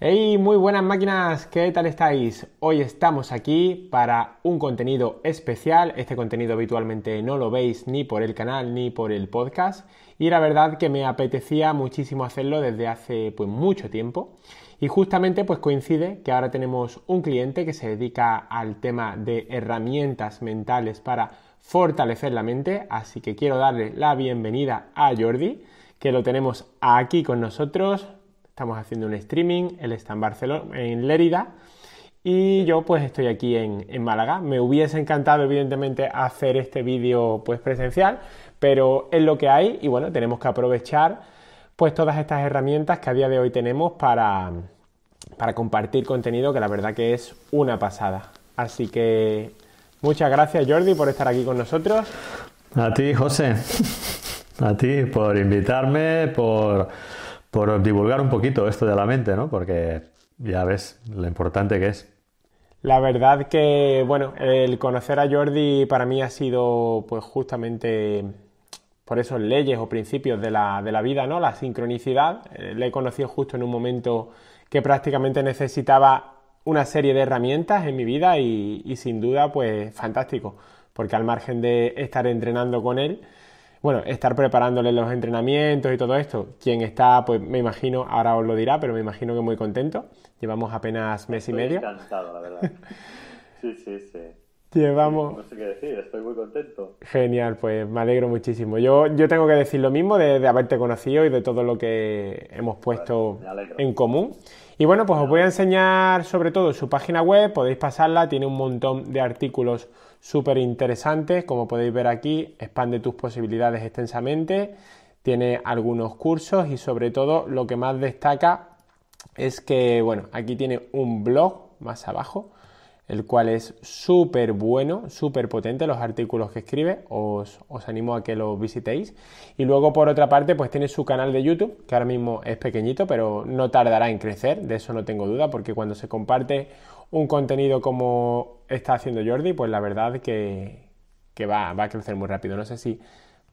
Hey, muy buenas máquinas, ¿qué tal estáis? Hoy estamos aquí para un contenido especial. Este contenido habitualmente no lo veis ni por el canal ni por el podcast. Y la verdad que me apetecía muchísimo hacerlo desde hace pues mucho tiempo. Y justamente pues coincide que ahora tenemos un cliente que se dedica al tema de herramientas mentales para fortalecer la mente. Así que quiero darle la bienvenida a Jordi, que lo tenemos aquí con nosotros. Estamos haciendo un streaming, él está en Barcelona, en Lérida, y yo pues estoy aquí en, Málaga. Me hubiese encantado evidentemente hacer este vídeo pues presencial, pero es lo que hay y bueno, tenemos que aprovechar pues todas estas herramientas que a día de hoy tenemos para, para compartir contenido que la verdad que es una pasada. Así que muchas gracias Jordi por estar aquí con nosotros. A ti, José. A ti por invitarme, por por divulgar un poquito esto de la mente, ¿no? Porque ya ves lo importante que es. La verdad que, bueno, el conocer a Jordi para mí ha sido, pues justamente por esos leyes o principios de la, vida, ¿no? La sincronicidad. Eh, le he conocido justo en un momento que prácticamente necesitaba una serie de herramientas en mi vida y sin duda, pues fantástico. Porque al margen de estar entrenando con él, bueno, estar preparándole los entrenamientos y todo esto. Quien está, pues me imagino, ahora os lo dirá, pero me imagino que muy contento. Llevamos apenas mes y medio. Encantado, la verdad. Sí, sí, sí. Llevamos... No sé qué decir, estoy muy contento. Genial, pues me alegro muchísimo. Yo, yo tengo que decir lo mismo de, haberte conocido y de todo lo que hemos puesto en común. Y bueno, pues os voy a enseñar sobre todo su página web, podéis pasarla, tiene un montón de artículos súper interesante, como podéis ver aquí, expande tus posibilidades extensamente, tiene algunos cursos y sobre todo lo que más destaca es que, bueno, aquí tiene un blog más abajo, el cual es súper bueno, súper potente los artículos que escribe, os, os, animo a que lo visitéis. Y luego por otra parte, pues tiene su canal de YouTube, que ahora mismo es pequeñito, pero no tardará en crecer, de eso no tengo duda, porque cuando se comparte un contenido como está haciendo Jordi, pues la verdad que, que va, va, a crecer muy rápido. No sé si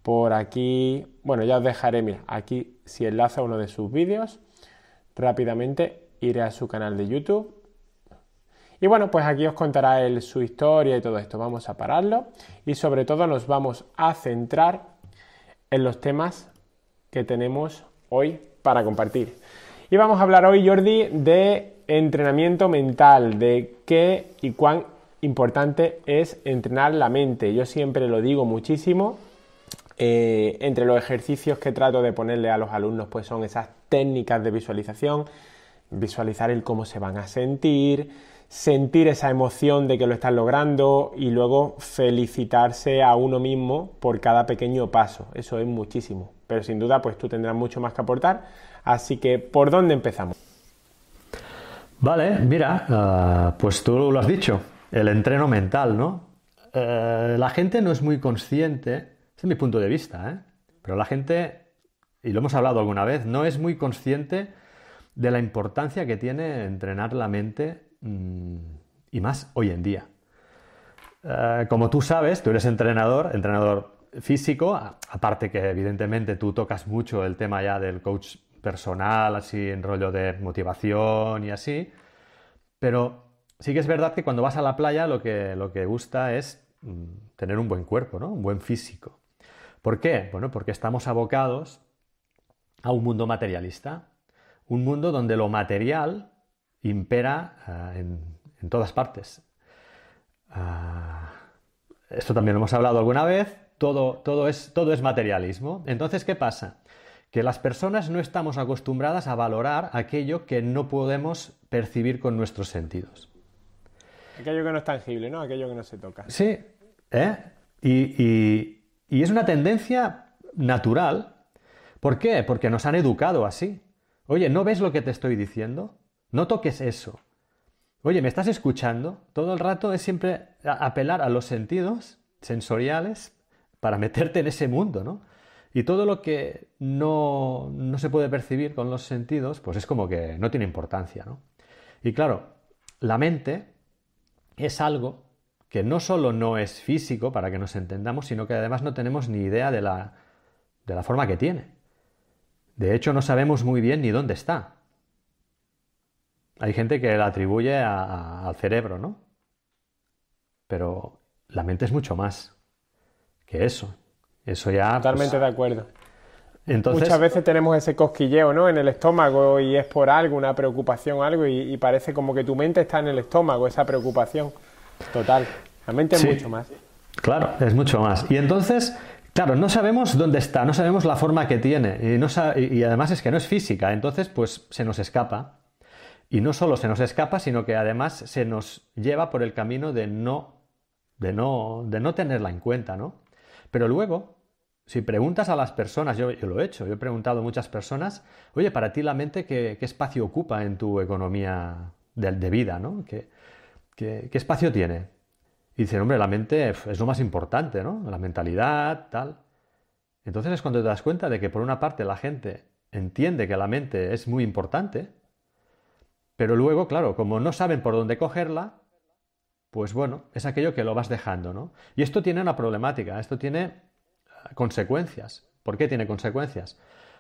por aquí, bueno, ya os dejaré, mira, aquí si enlaza uno de sus vídeos, rápidamente iré a su canal de YouTube. Y bueno, pues aquí os contará él su historia y todo esto. Vamos a pararlo y sobre todo nos vamos a centrar en los temas que tenemos hoy para compartir. Y vamos a hablar hoy, Jordi, de entrenamiento mental, de qué y cuán importante es entrenar la mente. Yo siempre lo digo muchísimo. Eh, entre los ejercicios que trato de ponerle a los alumnos, pues son esas técnicas de visualización, visualizar el cómo se van a sentir, sentir esa emoción de que lo están logrando y luego felicitarse a uno mismo por cada pequeño paso. Eso es muchísimo. Pero sin duda, pues tú tendrás mucho más que aportar. Así que, ¿por dónde empezamos? Vale, mira, ah, pues tú lo has dicho, el entreno mental, ¿no? Eh, la gente no es muy consciente, ese es mi punto de vista, ¿eh? Pero la gente, y lo hemos hablado alguna vez, no es muy consciente de la importancia que tiene entrenar la mente mm, y más hoy en día. Eh, como tú sabes, tú eres entrenador, entrenador físico, aparte que evidentemente tú tocas mucho el tema ya del coach personal, así en rollo de motivación y así. Pero sí que es verdad que cuando vas a la playa lo que, lo que gusta es mm, tener un buen cuerpo, ¿no? Un buen físico. ¿Por qué? Bueno, porque estamos abocados a un mundo materialista. Un mundo donde lo material impera ah, en, todas partes. Ah, esto también lo hemos hablado alguna vez. Todo, todo, es, todo es materialismo. Entonces, ¿qué pasa? Que las personas no estamos acostumbradas a valorar aquello que no podemos percibir con nuestros sentidos. Aquello que no es tangible, ¿no? Aquello que no se toca. Sí, ¿eh? y, es una tendencia natural. ¿Por qué? Porque nos han educado así. Oye, ¿no ves lo que te estoy diciendo? No toques eso. Oye, ¿me estás escuchando? Todo el rato es siempre apelar a los sentidos sensoriales para meterte en ese mundo, ¿no? Y todo lo que no, se puede percibir con los sentidos, pues es como que no tiene importancia, ¿no? Y claro, la mente es algo que no solo no es físico, para que nos entendamos, sino que además no tenemos ni idea de la, de la forma que tiene. De hecho, no sabemos muy bien ni dónde está. hay gente que la atribuye al cerebro, ¿no? Pero la mente es mucho más que eso. Eso ya. Pues, Totalmente de acuerdo. Entonces, Muchas veces tenemos ese cosquilleo ¿no? en el estómago y es por algo, una preocupación, algo, y, parece como que tu mente está en el estómago, esa preocupación. Total. La mente es mucho más. Claro, es mucho más. Y entonces, claro, no sabemos dónde está, no sabemos la forma que tiene, y, no y además es que no es física, entonces pues se nos escapa. Y no solo se nos escapa, sino que además se nos lleva por el camino de no, de no, de no tenerla en cuenta, ¿no? Pero luego, si preguntas a las personas, yo, lo he hecho, yo he preguntado a muchas personas, oye, para ti la mente, ¿qué, espacio ocupa en tu economía de, vida? ¿no? ¿Qué, qué, espacio tiene? Y dicen, hombre, la mente es lo más importante, ¿no? La mentalidad, tal. Entonces es cuando te das cuenta de que por una parte la gente entiende que la mente es muy importante, pero luego, claro, como no saben por dónde cogerla, pues bueno, es aquello que lo vas dejando, ¿no? Y esto tiene una problemática, esto tiene consecuencias. ¿Por qué tiene consecuencias?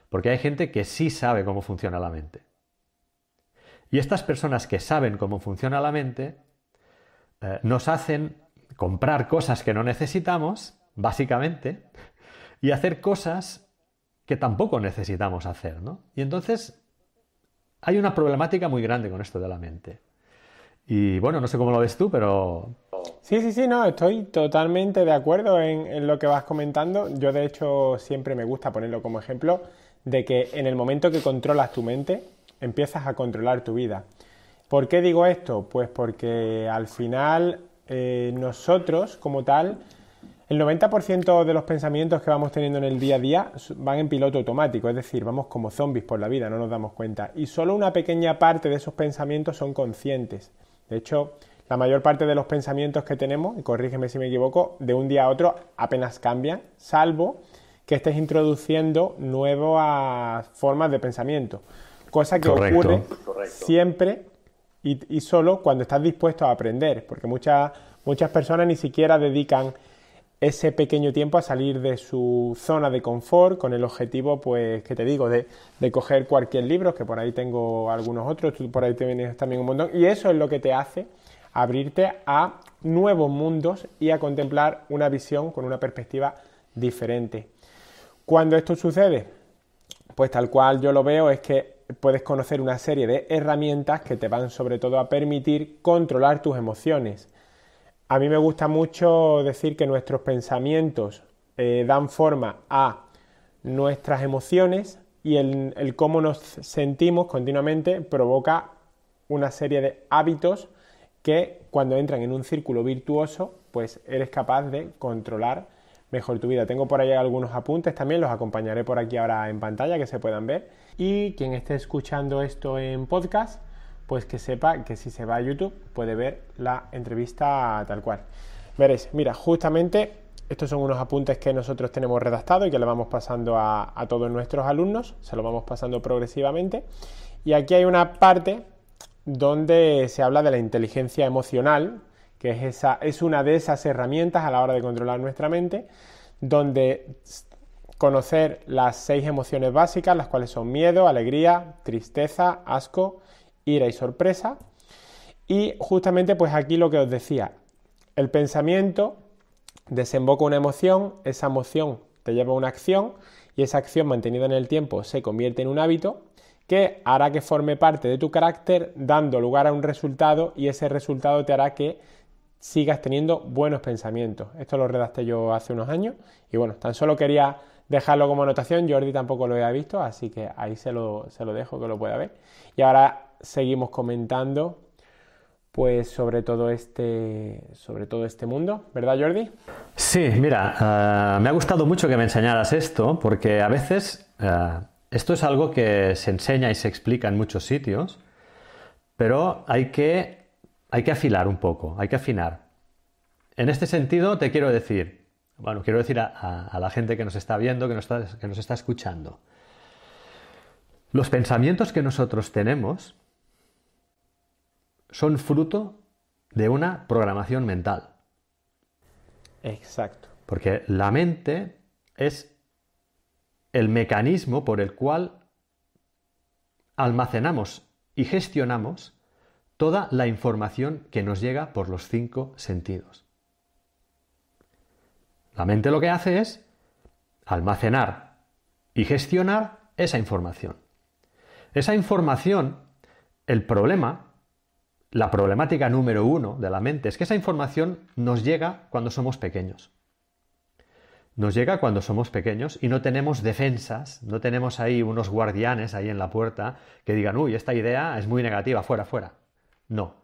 Porque hay gente que sí sabe cómo funciona la mente. Y estas personas que saben cómo funciona la mente eh, nos hacen comprar cosas que no necesitamos, básicamente, y hacer cosas que tampoco necesitamos hacer, ¿no? Y entonces hay una problemática muy grande con esto de la mente. Y bueno, no sé cómo lo ves tú, pero Sí, sí, sí, no, estoy totalmente de acuerdo en, lo que vas comentando. Yo de hecho siempre me gusta ponerlo como ejemplo de que en el momento que controlas tu mente, empiezas a controlar tu vida. ¿Por qué digo esto? Pues porque al final eh, nosotros como tal, el 90% de los pensamientos que vamos teniendo en el día a día van en piloto automático, es decir, vamos como zombies por la vida, no nos damos cuenta. Y solo una pequeña parte de esos pensamientos son conscientes. De hecho, la mayor parte de los pensamientos que tenemos, y corrígeme si me equivoco, de un día a otro apenas cambian, salvo que estés introduciendo nuevas formas de pensamiento. Cosa que ocurre siempre y, solo cuando estás dispuesto a aprender, porque muchas, muchas personas ni siquiera dedican ese pequeño tiempo a salir de su zona de confort con el objetivo, pues, que te digo, de, coger cualquier libro, que por ahí tengo algunos otros, tú por ahí te vienes también un montón, y eso es lo que te hace abrirte a nuevos mundos y a contemplar una visión con una perspectiva diferente. Cuando esto sucede, pues tal cual yo lo veo es que puedes conocer una serie de herramientas que te van sobre todo a permitir controlar tus emociones. A mí me gusta mucho decir que nuestros pensamientos eh, dan forma a nuestras emociones y el cómo nos sentimos continuamente provoca una serie de hábitos que cuando entran en un círculo virtuoso, pues eres capaz de controlar mejor tu vida. Tengo por ahí algunos apuntes también, los acompañaré por aquí ahora en pantalla que se puedan ver. Y quien esté escuchando esto en podcast, pues que sepa que si se va a YouTube puede ver la entrevista tal cual. Veréis, mira, justamente estos son unos apuntes que nosotros tenemos redactados y que le vamos pasando a, a todos nuestros alumnos, se lo vamos pasando progresivamente. Y aquí hay una parte donde se habla de la inteligencia emocional, que es, esa, es una de esas herramientas a la hora de controlar nuestra mente, donde conocer las seis emociones básicas, las cuales son miedo, alegría, tristeza, asco, ira y sorpresa. Y justamente pues aquí lo que os decía, el pensamiento desemboca una emoción, esa emoción te lleva a una acción y esa acción mantenida en el tiempo se convierte en un hábito que hará que forme parte de tu carácter dando lugar a un resultado y ese resultado te hará que sigas teniendo buenos pensamientos. Esto lo redacté yo hace unos años y bueno, tan solo quería dejarlo como anotación, Jordi tampoco lo había visto, así que ahí se lo, se lo dejo que lo pueda ver. Y ahora seguimos comentando pues sobre todo este sobre todo este mundo, ¿verdad Jordi? Sí, mira, eh, me ha gustado mucho que me enseñaras esto porque a veces eh, esto es algo que se enseña y se explica en muchos sitios, pero hay que, hay que afilar un poco, hay que afinar. En este sentido te quiero decir, bueno, quiero decir a, la gente que nos está viendo, que nos está, que nos está escuchando, los pensamientos que nosotros tenemos son fruto de una programación mental. Exacto. Porque la mente es el mecanismo por el cual almacenamos y gestionamos toda la información que nos llega por los cinco sentidos. La mente lo que hace es almacenar y gestionar esa información. Esa información, el problema, la problemática número uno de la mente es que esa información nos llega cuando somos pequeños. Nos llega cuando somos pequeños y no tenemos defensas, no tenemos ahí unos guardianes ahí en la puerta que digan, uy, esta idea es muy negativa, fuera, fuera. No,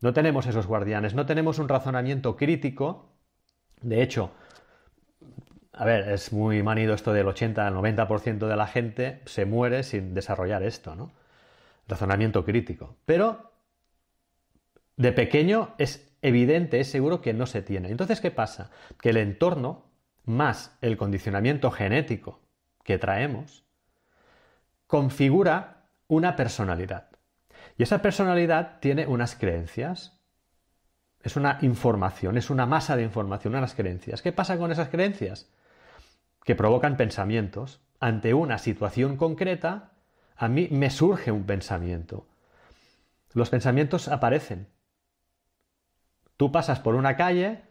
no tenemos esos guardianes, no tenemos un razonamiento crítico. De hecho, a ver, es muy manido esto del 80 al 90% de la gente se muere sin desarrollar esto, ¿no? Razonamiento crítico. Pero de pequeño es evidente, es seguro que no se tiene. Entonces, ¿qué pasa? Que el entorno más el condicionamiento genético que traemos configura una personalidad. Y esa personalidad tiene unas creencias. Es una información, es una masa de información, unas creencias. ¿Qué pasa con esas creencias? Que provocan pensamientos. Ante una situación concreta, a mí me surge un pensamiento. Los pensamientos aparecen. Tú pasas por una calle,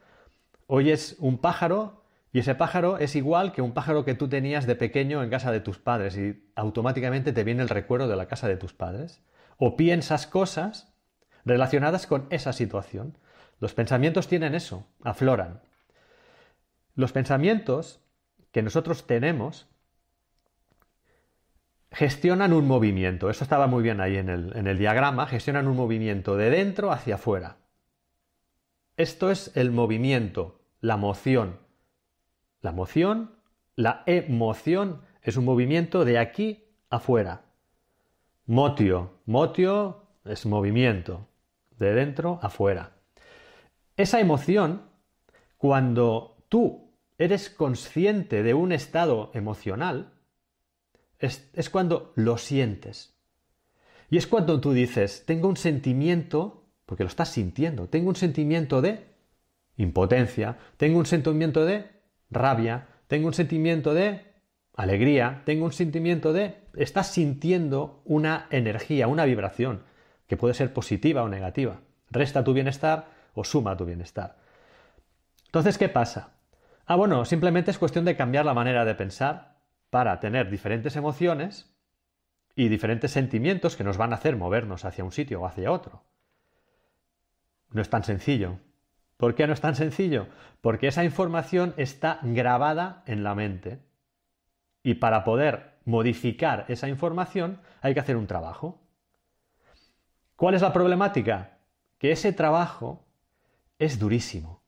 oyes un pájaro y ese pájaro es igual que un pájaro que tú tenías de pequeño en casa de tus padres y automáticamente te viene el recuerdo de la casa de tus padres o piensas cosas relacionadas con esa situación. Los pensamientos tienen eso, afloran. Los pensamientos que nosotros tenemos gestionan un movimiento, eso estaba muy bien ahí en el, en el diagrama, gestionan un movimiento de dentro hacia afuera. Esto es el movimiento, la moción. La moción, la emoción, es un movimiento de aquí afuera. Motio. Motio es movimiento, de dentro afuera. Esa emoción, cuando tú eres consciente de un estado emocional, es, es, cuando lo sientes. Y es cuando tú dices, tengo un sentimiento, porque lo estás sintiendo, tengo un sentimiento de impotencia, tengo un sentimiento de rabia, tengo un sentimiento de alegría, tengo un sentimiento de... Estás sintiendo una energía, una vibración, que puede ser positiva o negativa. Resta tu bienestar o suma tu bienestar. Entonces, ¿qué pasa? Ah, bueno, simplemente es cuestión de cambiar la manera de pensar para tener diferentes emociones y diferentes sentimientos que nos van a hacer movernos hacia un sitio o hacia otro. No es tan sencillo. ¿Por qué no es tan sencillo? Porque esa información está grabada en la mente. Y para poder modificar esa información hay que hacer un trabajo. ¿Cuál es la problemática? Que ese trabajo es durísimo.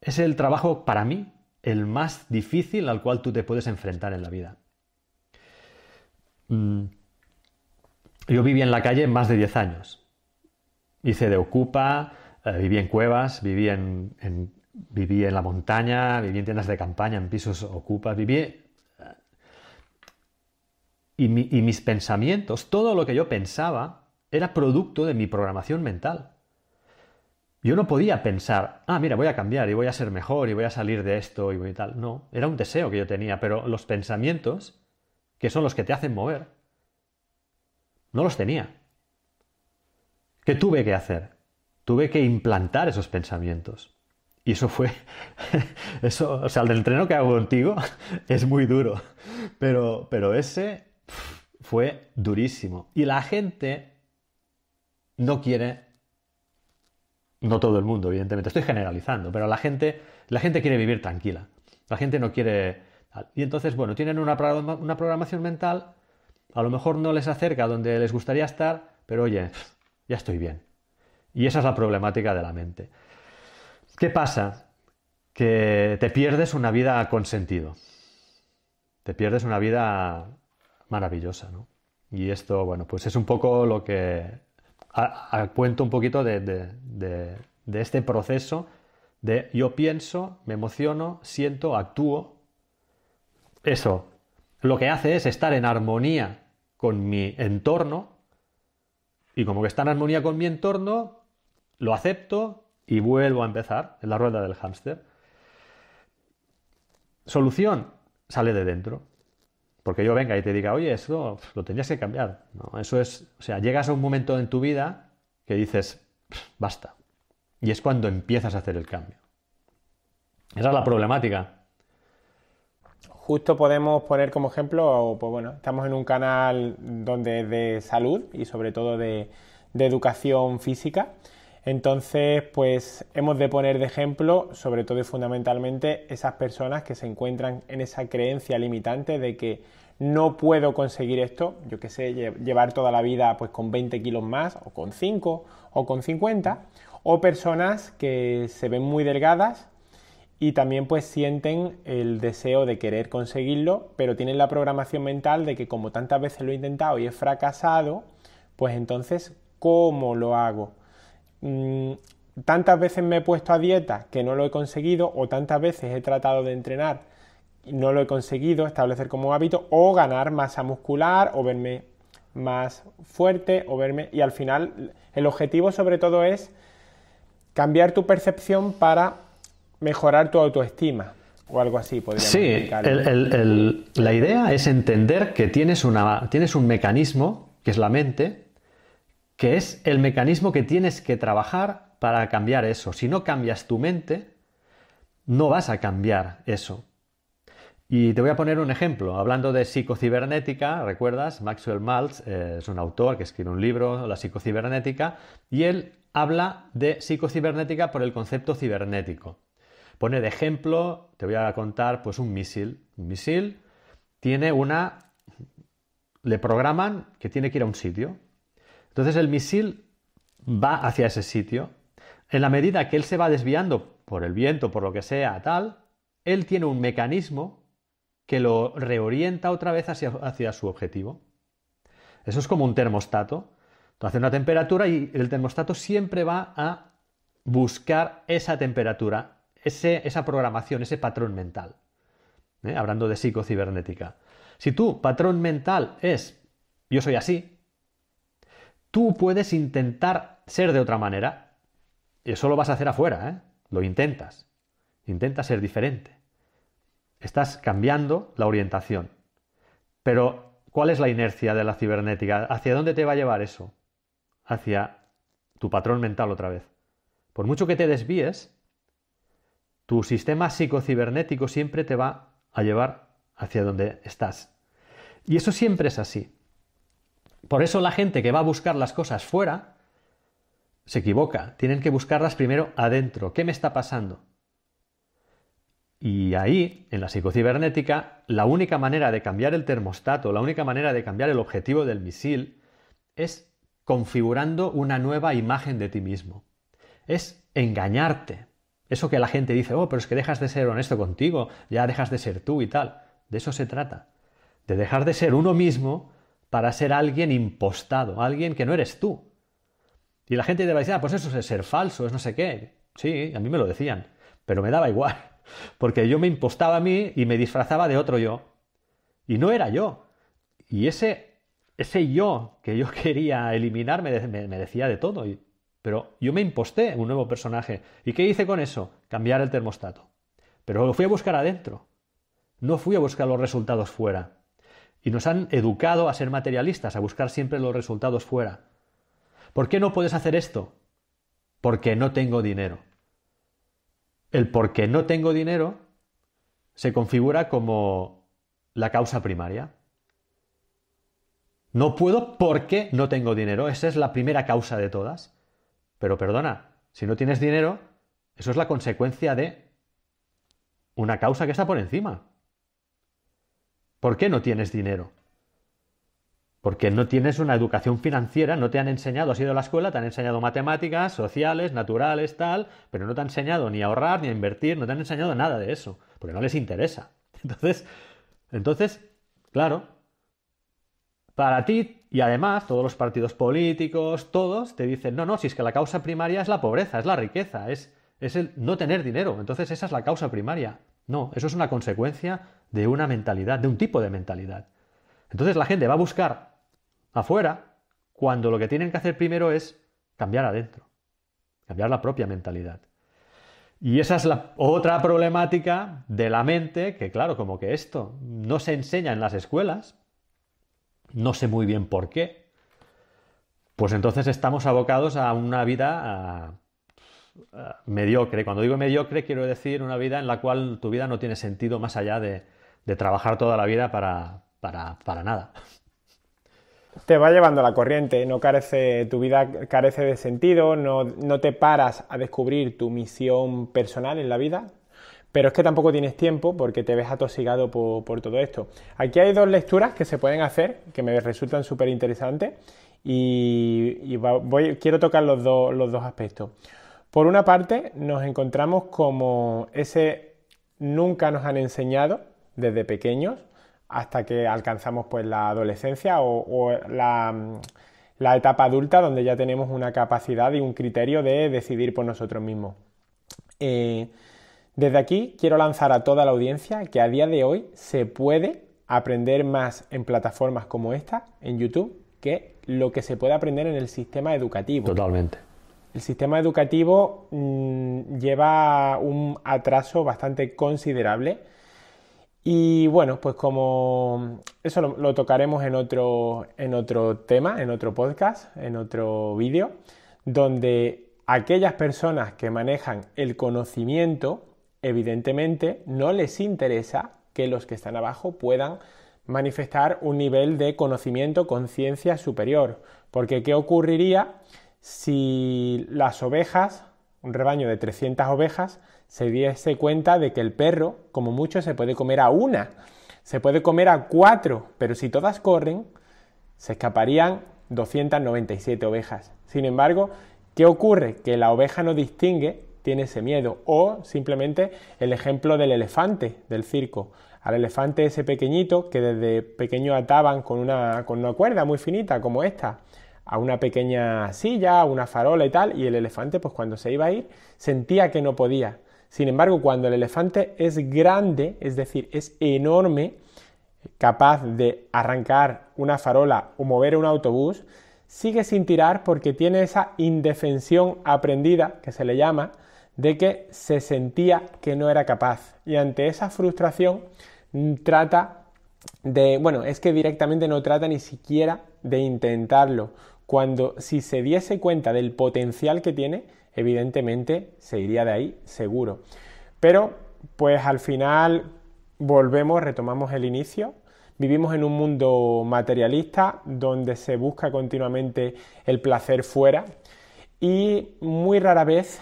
Es el trabajo, para mí, el más difícil al cual tú te puedes enfrentar en la vida. Mm. Yo viví en la calle más de 10 años. Hice de ocupa, eh, viví en cuevas, viví en, viví en la montaña, viví en tiendas de campaña, en pisos ocupas, viví... Eh, y, mis pensamientos, todo lo que yo pensaba, era producto de mi programación mental. Yo no podía pensar, ah, mira, voy a cambiar y voy a ser mejor y voy a salir de esto y voy tal. No, era un deseo que yo tenía, pero los pensamientos, que son los que te hacen mover, no los tenía. ¿Qué tuve que hacer? tuve que implantar esos pensamientos. Y eso fue, eso, o sea, el del entreno que hago contigo es muy duro, pero, pero ese fue durísimo. Y la gente no quiere, no todo el mundo, evidentemente, estoy generalizando, pero la gente, la gente quiere vivir tranquila. La gente no quiere... Y entonces, bueno, tienen una programación mental, a lo mejor no les acerca donde les gustaría estar, pero oye, ya estoy bien. Y esa es la problemática de la mente. ¿Qué pasa? Que te pierdes una vida con sentido. Te pierdes una vida maravillosa, ¿no? Y esto, bueno, pues es un poco lo que cuento un poquito de, de este proceso de yo pienso, me emociono, siento, actúo. Eso lo que hace es estar en armonía con mi entorno y como que está en armonía con mi entorno, lo acepto y vuelvo a empezar en la rueda del hámster. Solución, sale de dentro. porque yo venga y te diga, oye, eso lo tendrías que cambiar. No, eso es, o sea, llegas a un momento en tu vida que dices, basta. Y es cuando empiezas a hacer el cambio. Esa es la problemática. Justo podemos poner como ejemplo, pues bueno, estamos en un canal donde es de salud y sobre todo de, educación física. Entonces, pues hemos de poner de ejemplo, sobre todo y fundamentalmente, esas personas que se encuentran en esa creencia limitante de que no puedo conseguir esto, yo que sé, llevar toda la vida pues con 20 kilos más, o con 5, o con 50, o personas que se ven muy delgadas y también pues sienten el deseo de querer conseguirlo, pero tienen la programación mental de que como tantas veces lo he intentado y he fracasado, pues entonces, ¿cómo lo hago? Mm, tantas veces me he puesto a dieta que no lo he conseguido o tantas veces he tratado de entrenar y no lo he conseguido establecer como hábito o ganar masa muscular o verme más fuerte o verme y al final el objetivo sobre todo es cambiar tu percepción para mejorar tu autoestima o algo así. Sí, la idea es entender que tienes, una, tienes un mecanismo, que es la mente, que es el mecanismo que tienes que trabajar para cambiar eso. Si no cambias tu mente, no vas a cambiar eso. Y te voy a poner un ejemplo. Hablando de psicocibernética, ¿recuerdas? Maxwell Maltz eh, es un autor que escribe un libro, La psicocibernética, y él habla de psicocibernética por el concepto cibernético. Pone de ejemplo, te voy a contar, pues un misil. Un misil tiene una... le programan que tiene que ir a un sitio. Entonces el misil va hacia ese sitio. En la medida que él se va desviando por el viento, por lo que sea, tal, él tiene un mecanismo que lo reorienta otra vez hacia, hacia su objetivo. Eso es como un termostato. Tú haces una temperatura y el termostato siempre va a buscar esa temperatura, esa programación, ese patrón mental. ¿eh? Hablando de psicocibernética. Si tu patrón mental es yo soy así, tú puedes intentar ser de otra manera. Y eso lo vas a hacer afuera, ¿eh? Lo intentas. Intenta ser diferente. Estás cambiando la orientación. Pero, ¿cuál es la inercia de la cibernética? ¿Hacia dónde te va a llevar eso? Hacia tu patrón mental otra vez. Por mucho que te desvíes, tu sistema psicocibernético siempre te va a llevar hacia donde estás. Y eso siempre es así. Por eso la gente que va a buscar las cosas fuera se equivoca. Tienen que buscarlas primero adentro. ¿Qué me está pasando? Y ahí, en la psicocibernética, la única manera de cambiar el termostato, la única manera de cambiar el objetivo del misil, es configurando una nueva imagen de ti mismo. Es engañarte. Eso que la gente dice, oh, pero es que dejas de ser honesto contigo, ya dejas de ser tú y tal. De eso se trata. De dejar de ser uno mismo para ser alguien impostado, alguien que no eres tú. Y la gente debe decir, ah, pues eso es ser falso, es no sé qué. Sí, a mí me lo decían, pero me daba igual, porque yo me impostaba a mí y me disfrazaba de otro yo. Y no era yo. Y ese, ese yo que yo quería eliminar me, decía de todo. Pero yo me imposté un nuevo personaje. ¿Y qué hice con eso? Cambiar el termostato. Pero lo fui a buscar adentro. No fui a buscar los resultados fuera. Y nos han educado a ser materialistas, a buscar siempre los resultados fuera. ¿Por qué no puedes hacer esto? Porque no tengo dinero. El porque no tengo dinero se configura como la causa primaria. No puedo porque no tengo dinero. Esa es la primera causa de todas. Pero perdona, si no tienes dinero, eso es la consecuencia de una causa que está por encima. ¿Por qué no tienes dinero? Porque no tienes una educación financiera, no te han enseñado, has ido a la escuela, te han enseñado matemáticas, sociales, naturales, tal, pero no te han enseñado ni a ahorrar, ni a invertir, no te han enseñado nada de eso, porque no les interesa. Entonces, entonces, claro, para ti, y además todos los partidos políticos, todos te dicen, no, no, si es que la causa primaria es la pobreza, es la riqueza, es, es el no tener dinero, entonces esa es la causa primaria. No, eso es una consecuencia de una mentalidad, de un tipo de mentalidad. Entonces la gente va a buscar afuera cuando lo que tienen que hacer primero es cambiar adentro, cambiar la propia mentalidad. Y esa es la otra problemática de la mente, que claro, como que esto no se enseña en las escuelas, no sé muy bien por qué, pues entonces estamos abocados a una vida mediocre. Cuando digo mediocre quiero decir una vida en la cual tu vida no tiene sentido más allá de, trabajar toda la vida para, para, nada. Te va llevando la corriente, no carece, tu vida carece de sentido, no, te paras a descubrir tu misión personal en la vida, pero es que tampoco tienes tiempo porque te ves atosigado por, todo esto. Aquí hay dos lecturas que se pueden hacer que me resultan súper interesantes y, quiero tocar los, los dos aspectos. Por una parte, nos encontramos como ese nunca nos han enseñado desde pequeños hasta que alcanzamos pues la adolescencia o, la, etapa adulta donde ya tenemos una capacidad y un criterio de decidir por nosotros mismos. Eh, desde aquí quiero lanzar a toda la audiencia que a día de hoy se puede aprender más en plataformas como esta, en YouTube, que lo que se puede aprender en el sistema educativo. Totalmente. El sistema educativo mm, lleva un atraso bastante considerable y bueno, pues como eso lo, tocaremos en otro, en otro tema, en otro podcast, en otro vídeo, donde aquellas personas que manejan el conocimiento, evidentemente no les interesa que los que están abajo puedan manifestar un nivel de conocimiento, conciencia superior. Porque ¿qué ocurriría si las ovejas, un rebaño de 300 ovejas, se diese cuenta de que el perro, como mucho, se puede comer a una, se puede comer a cuatro, pero si todas corren, se escaparían 297 ovejas. Sin embargo, ¿qué ocurre? Que la oveja no distingue, tiene ese miedo. O simplemente el ejemplo del elefante del circo. Al elefante ese pequeñito que desde pequeño ataban con una, con una cuerda muy finita como esta a una pequeña silla, a una farola y tal, y el elefante, pues cuando se iba a ir, sentía que no podía. Sin embargo, cuando el elefante es grande, es decir, es enorme, capaz de arrancar una farola o mover un autobús, sigue sin tirar porque tiene esa indefensión aprendida, que se le llama, de que se sentía que no era capaz. Y ante esa frustración mm, trata de, bueno, es que directamente no trata ni siquiera de intentarlo cuando si se diese cuenta del potencial que tiene, evidentemente se iría de ahí seguro. Pero pues al final volvemos, retomamos el inicio. Vivimos en un mundo materialista donde se busca continuamente el placer fuera y muy rara vez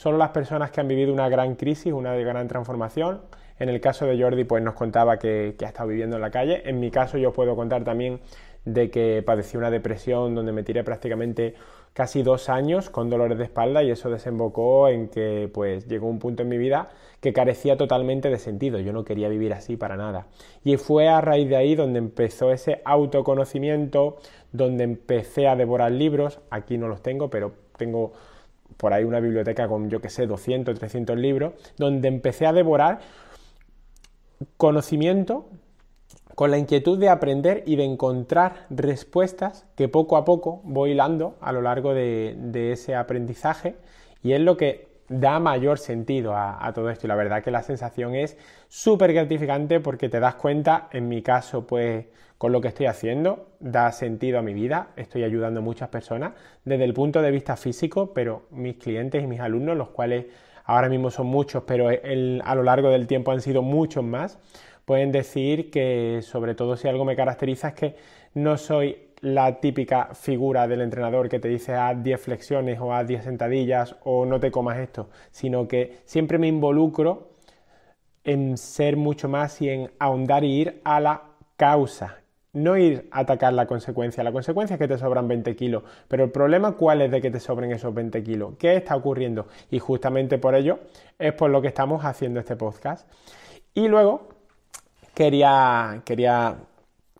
solo las personas que han vivido una gran crisis, una gran transformación. En el caso de Jordi, pues nos contaba que, que ha estado viviendo en la calle. En mi caso, yo puedo contar también de que padecí una depresión donde me tiré prácticamente casi dos años con dolores de espalda y eso desembocó en que pues llegó un punto en mi vida que carecía totalmente de sentido, yo no quería vivir así para nada. Y fue a raíz de ahí donde empezó ese autoconocimiento, donde empecé a devorar libros, aquí no los tengo, pero tengo por ahí una biblioteca con yo que sé 200, 300 libros, donde empecé a devorar conocimiento con la inquietud de aprender y de encontrar respuestas que poco a poco voy hilando a lo largo de, ese aprendizaje. Y es lo que da mayor sentido a, todo esto. Y la verdad que la sensación es súper gratificante porque te das cuenta, en mi caso pues con lo que estoy haciendo, da sentido a mi vida, estoy ayudando a muchas personas desde el punto de vista físico, pero mis clientes y mis alumnos, los cuales ahora mismo son muchos, pero a lo largo del tiempo han sido muchos más, pueden decir que sobre todo si algo me caracteriza es que no soy la típica figura del entrenador que te dice haz 10 flexiones o haz 10 sentadillas o no te comas esto, sino que siempre me involucro en ser mucho más y en ahondar y ir a la causa, no ir a atacar la consecuencia. La consecuencia es que te sobran 20 kilos, pero el problema cuál es de que te sobren esos 20 kilos, ¿qué está ocurriendo? Y justamente por ello es por lo que estamos haciendo este podcast. Y luego quería, quería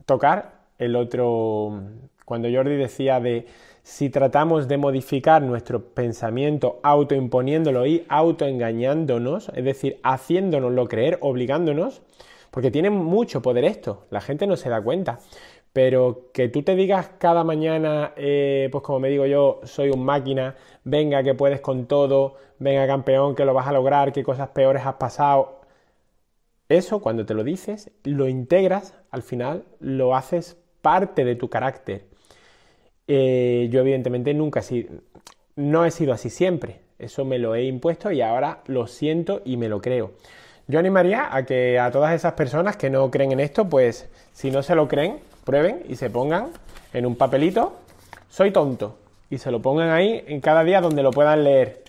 tocar el otro, cuando Jordi decía de si tratamos de modificar nuestro pensamiento autoimponiéndolo y autoengañándonos, es decir, haciéndonoslo creer, obligándonos, porque tiene mucho poder esto, la gente no se da cuenta, Pero que tú te digas cada mañana, eh, pues como me digo yo, soy un máquina, venga que puedes con todo, venga campeón, que lo vas a lograr, qué cosas peores has pasado. Eso cuando te lo dices, lo integras, al final lo haces parte de tu carácter. Eh, yo evidentemente nunca he sido, no he sido así siempre, eso me lo he impuesto y ahora lo siento y me lo creo. Yo animaría a que a todas esas personas que no creen en esto, pues si no se lo creen, prueben y se pongan en un papelito, soy tonto, y se lo pongan ahí en cada día donde lo puedan leer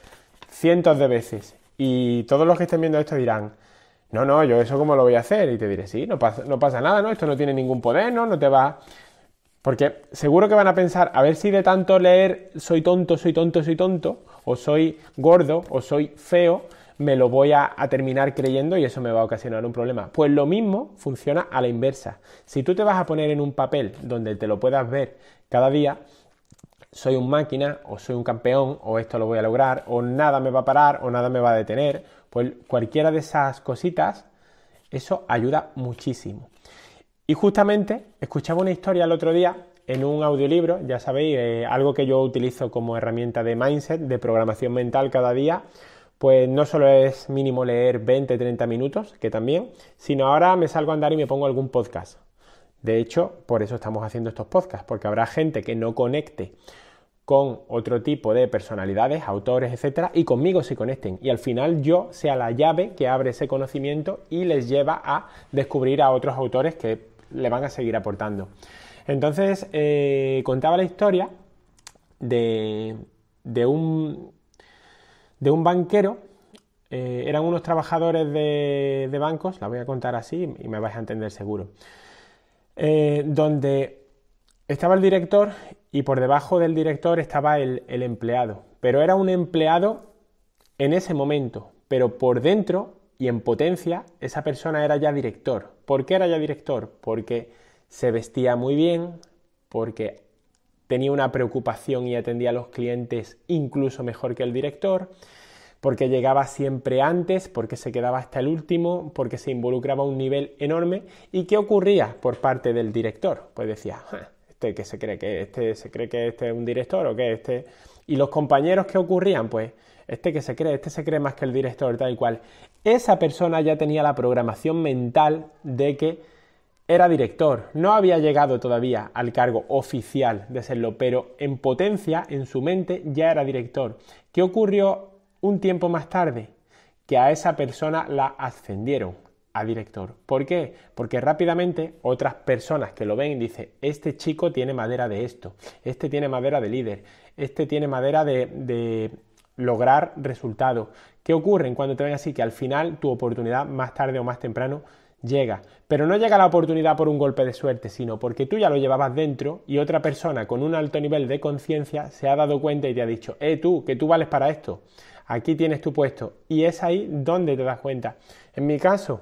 cientos de veces. Y todos los que estén viendo esto dirán, no, no, yo eso cómo lo voy a hacer. Y te diré, sí, no pasa, nada, ¿no? Esto no tiene ningún poder, ¿no? No te va... Porque seguro que van a pensar, a ver si de tanto leer soy tonto, soy tonto, soy tonto, o soy gordo, o soy feo, me lo voy a, terminar creyendo y eso me va a ocasionar un problema. Pues lo mismo funciona a la inversa. Si tú te vas a poner en un papel donde te lo puedas ver cada día, soy un máquina, o soy un campeón, o esto lo voy a lograr, o nada me va a parar, o nada me va a detener, pues cualquiera de esas cositas, eso ayuda muchísimo. Y justamente escuchaba una historia el otro día en un audiolibro, ya sabéis, eh, algo que yo utilizo como herramienta de mindset, de programación mental cada día, pues no solo es mínimo leer 20, 30 minutos, que también, sino ahora me salgo a andar y me pongo algún podcast. De hecho, por eso estamos haciendo estos podcasts, porque habrá gente que no conecte con otro tipo de personalidades, autores, etcétera, y conmigo se conecten. Y al final yo sea la llave que abre ese conocimiento y les lleva a descubrir a otros autores que le van a seguir aportando. Entonces, eh, contaba la historia de, de un de un banquero, eh, eran unos trabajadores de, bancos, la voy a contar así y me vais a entender seguro, eh, donde estaba el director y por debajo del director estaba el, el empleado, pero era un empleado en ese momento, pero por dentro y en potencia esa persona era ya director. ¿Por qué era ya director? Porque se vestía muy bien, porque tenía una preocupación y atendía a los clientes incluso mejor que el director, porque llegaba siempre antes, porque se quedaba hasta el último, porque se involucraba a un nivel enorme. ¿Y qué ocurría por parte del director? Pues decía, este que se cree que este se cree que este es un director o que este y los compañeros que ocurrían, pues este que se cree, este se cree más que el director tal y cual. Esa persona ya tenía la programación mental de que era director, no había llegado todavía al cargo oficial de serlo, pero en potencia, en su mente, ya era director. ¿Qué ocurrió un tiempo más tarde? Que a esa persona la ascendieron a director. ¿Por qué? Porque rápidamente otras personas que lo ven dicen, este chico tiene madera de esto, este tiene madera de líder, este tiene madera de, de lograr resultados. ¿Qué ocurre cuando te ven así? Que al final tu oportunidad más tarde o más temprano llega. Pero no llega la oportunidad por un golpe de suerte, sino porque tú ya lo llevabas dentro y otra persona con un alto nivel de conciencia se ha dado cuenta y te ha dicho, eh tú, que tú vales para esto, aquí tienes tu puesto. Y es ahí donde te das cuenta. En mi caso,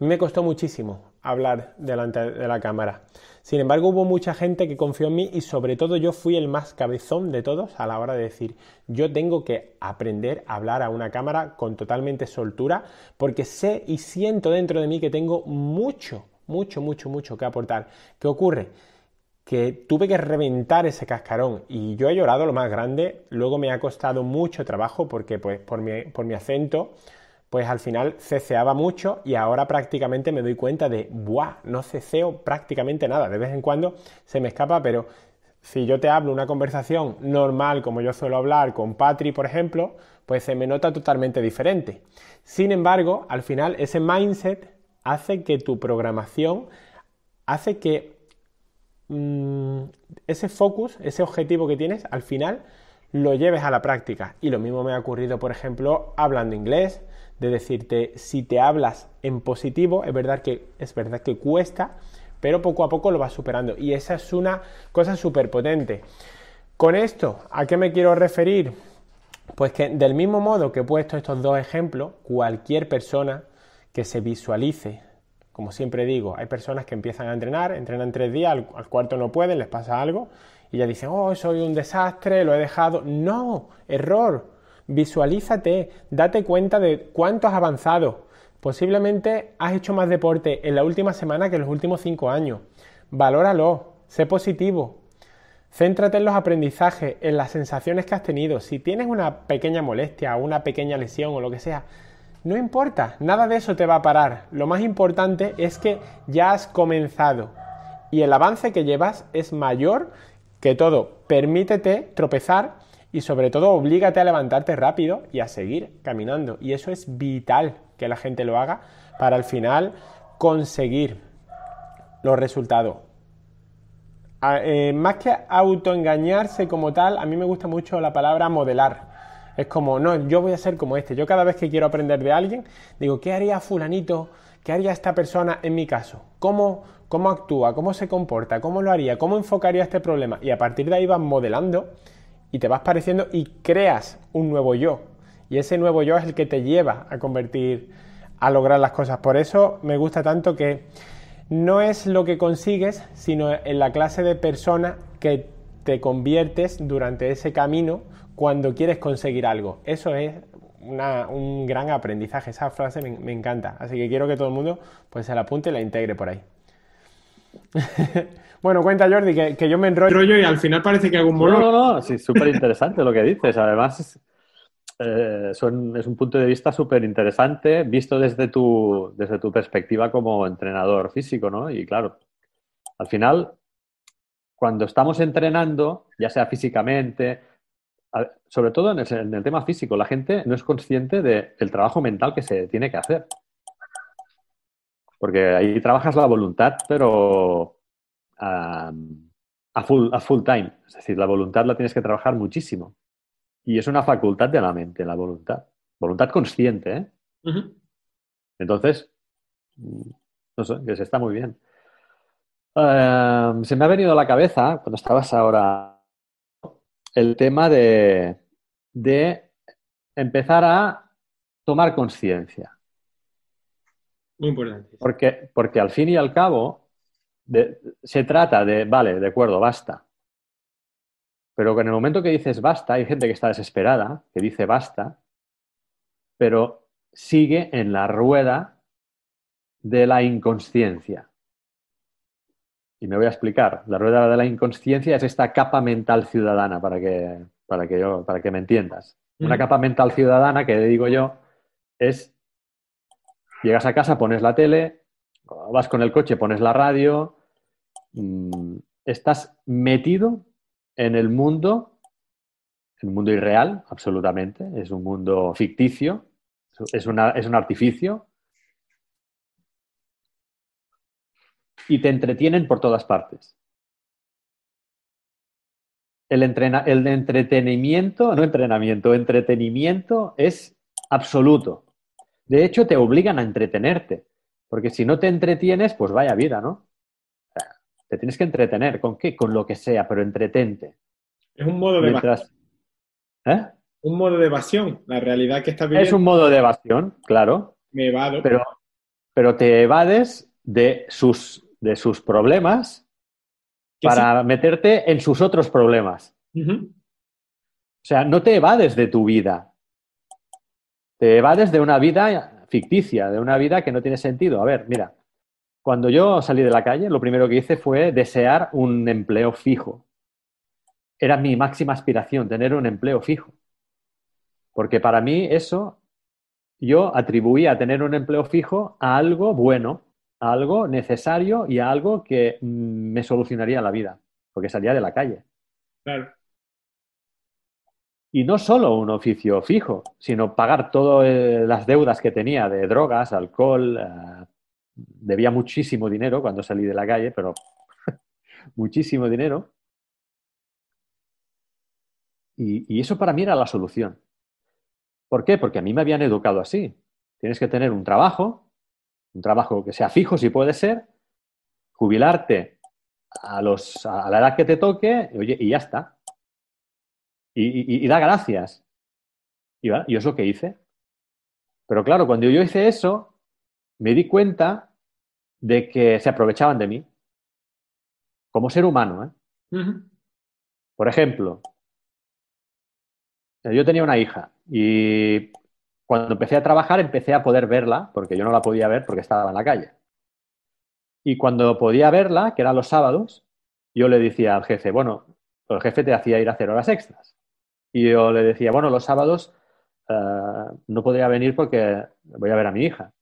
me costó muchísimo hablar delante de la cámara. Sin embargo, hubo mucha gente que confió en mí y sobre todo yo fui el más cabezón de todos a la hora de decir, yo tengo que aprender a hablar a una cámara con totalmente soltura porque sé y siento dentro de mí que tengo mucho, mucho, mucho, mucho que aportar. ¿Qué ocurre? que tuve que reventar ese cascarón y yo he llorado lo más grande, luego me ha costado mucho trabajo porque pues por mi, por mi acento pues al final ceceaba mucho y ahora prácticamente me doy cuenta de, ¡buah! No ceceo prácticamente nada. De vez en cuando se me escapa, pero si yo te hablo una conversación normal como yo suelo hablar con Patri, por ejemplo, pues se me nota totalmente diferente. Sin embargo, al final ese mindset hace que tu programación, hace que mm, ese focus, ese objetivo que tienes, al final lo lleves a la práctica. Y lo mismo me ha ocurrido, por ejemplo, hablando inglés, de decirte si te hablas en positivo, es verdad que, es verdad que cuesta, pero poco a poco lo vas superando. Y esa es una cosa súper potente. Con esto, ¿a qué me quiero referir? Pues que del mismo modo que he puesto estos dos ejemplos, cualquier persona que se visualice, como siempre digo, hay personas que empiezan a entrenar, entrenan tres días, al, al cuarto no pueden, les pasa algo, y ya dicen, oh, soy un desastre, lo he dejado. No, error Visualízate, date cuenta de cuánto has avanzado. Posiblemente has hecho más deporte en la última semana que en los últimos cinco años. valóralo, sé positivo, Céntrate en los aprendizajes, en las sensaciones que has tenido. Si tienes una pequeña molestia, una pequeña lesión o lo que sea, no importa, nada de eso te va a parar. Lo más importante es que ya has comenzado y el avance que llevas es mayor que todo. Permítete tropezar y sobre todo oblígate a levantarte rápido y a seguir caminando. Y eso es vital que la gente lo haga para al final conseguir los resultados. Eh, más que autoengañarse como tal, a mí me gusta mucho la palabra modelar. Es como, no, yo voy a ser como este. Yo cada vez que quiero aprender de alguien, digo, ¿qué haría fulanito? ¿Qué haría esta persona en mi caso? ¿Cómo, cómo actúa? ¿Cómo se comporta? ¿Cómo lo haría? ¿Cómo enfocaría este problema? Y a partir de ahí vas modelando y te vas pareciendo y creas un nuevo yo. Y ese nuevo yo es el que te lleva a convertir, a lograr las cosas. Por eso me gusta tanto que no es lo que consigues, sino en la clase de persona que te conviertes durante ese camino cuando quieres conseguir algo. Eso es un gran aprendizaje. Esa frase me, encanta. Así que quiero que todo el mundo pues, se la apunte y la integre por ahí. bueno, cuenta Jordi, que, yo me enrollo y al final parece que hago un No, no, no, sí, súper interesante lo que dices. Además, eh, son, es un punto de vista súper interesante visto desde tu, desde tu perspectiva como entrenador físico, ¿no? Y claro, al final, cuando estamos entrenando, ya sea físicamente, sobre todo en el, tema físico, la gente no es consciente del trabajo mental que se tiene que hacer. Porque ahí trabajas la voluntad, pero a, full, a full time. Es decir, la voluntad la tienes que trabajar muchísimo. Y es una facultad de la mente, la voluntad. Voluntad consciente, ¿eh? Entonces, no sé, que se está muy bien. Em, se me ha venido a la cabeza, cuando estabas ahora, el tema de, de empezar a tomar conciencia. Muy importante. Porque, porque al fin y al cabo, se trata de, vale, de acuerdo, basta. Pero en el momento que dices basta, hay gente que está desesperada, que dice basta, pero sigue en la rueda de la inconsciencia. Y me voy a explicar. La rueda de la inconsciencia es esta capa mental ciudadana, para que, para que, yo, para que me entiendas. Una capa mental ciudadana que digo yo es, llegas a casa, pones la tele, vas con el coche, pones la radio, mm, estás metido en el mundo, en un mundo irreal, absolutamente, es un mundo ficticio, es, es un artificio, y te entretienen por todas partes. El, el entretenimiento, no entrenamiento, entretenimiento es absoluto. De hecho, te obligan a entretenerte, porque si no te entretienes, pues vaya vida, ¿no? Te tienes que entretener. ¿Con qué? Con lo que sea, pero entretente. Es un modo de evasión. ¿Eh? Un modo de evasión. La realidad que estás viviendo. Es un modo de evasión, claro. Me evado. Pero, pero te evades de sus, de sus problemas para meterte en sus otros problemas. O sea, no te evades de tu vida. Te evades de una vida ficticia, de una vida que no tiene sentido. A ver, mira, cuando yo salí de la calle, lo primero que hice fue desear un empleo fijo. Era mi máxima aspiración, tener un empleo fijo. Porque para mí eso, yo atribuía tener un empleo fijo a algo bueno, a algo necesario y a algo que mm, me solucionaría la vida, porque salía de la calle. Claro. Y no solo un oficio fijo, sino pagar todas eh, las deudas que tenía de drogas, alcohol, eh, debía muchísimo dinero cuando salí de la calle, pero muchísimo dinero. Y, eso para mí era la solución. ¿Por qué? Porque a mí me habían educado así. Tienes que tener un trabajo, un trabajo que sea fijo si puede ser, jubilarte a, los, a la edad que te toque oye, y ya está. Y, da gracias. Y, y es lo que hice. Pero claro, cuando yo hice eso, me di cuenta de que se aprovechaban de mí como ser humano. ¿eh? Por ejemplo, yo tenía una hija y cuando empecé a trabajar empecé a poder verla, porque yo no la podía ver porque estaba en la calle. Y cuando podía verla, que eran los sábados, yo le decía al jefe, bueno, el jefe te hacía ir a hacer horas extras. Y yo le decía, bueno, los sábados eh, no podría venir porque voy a ver a mi hija.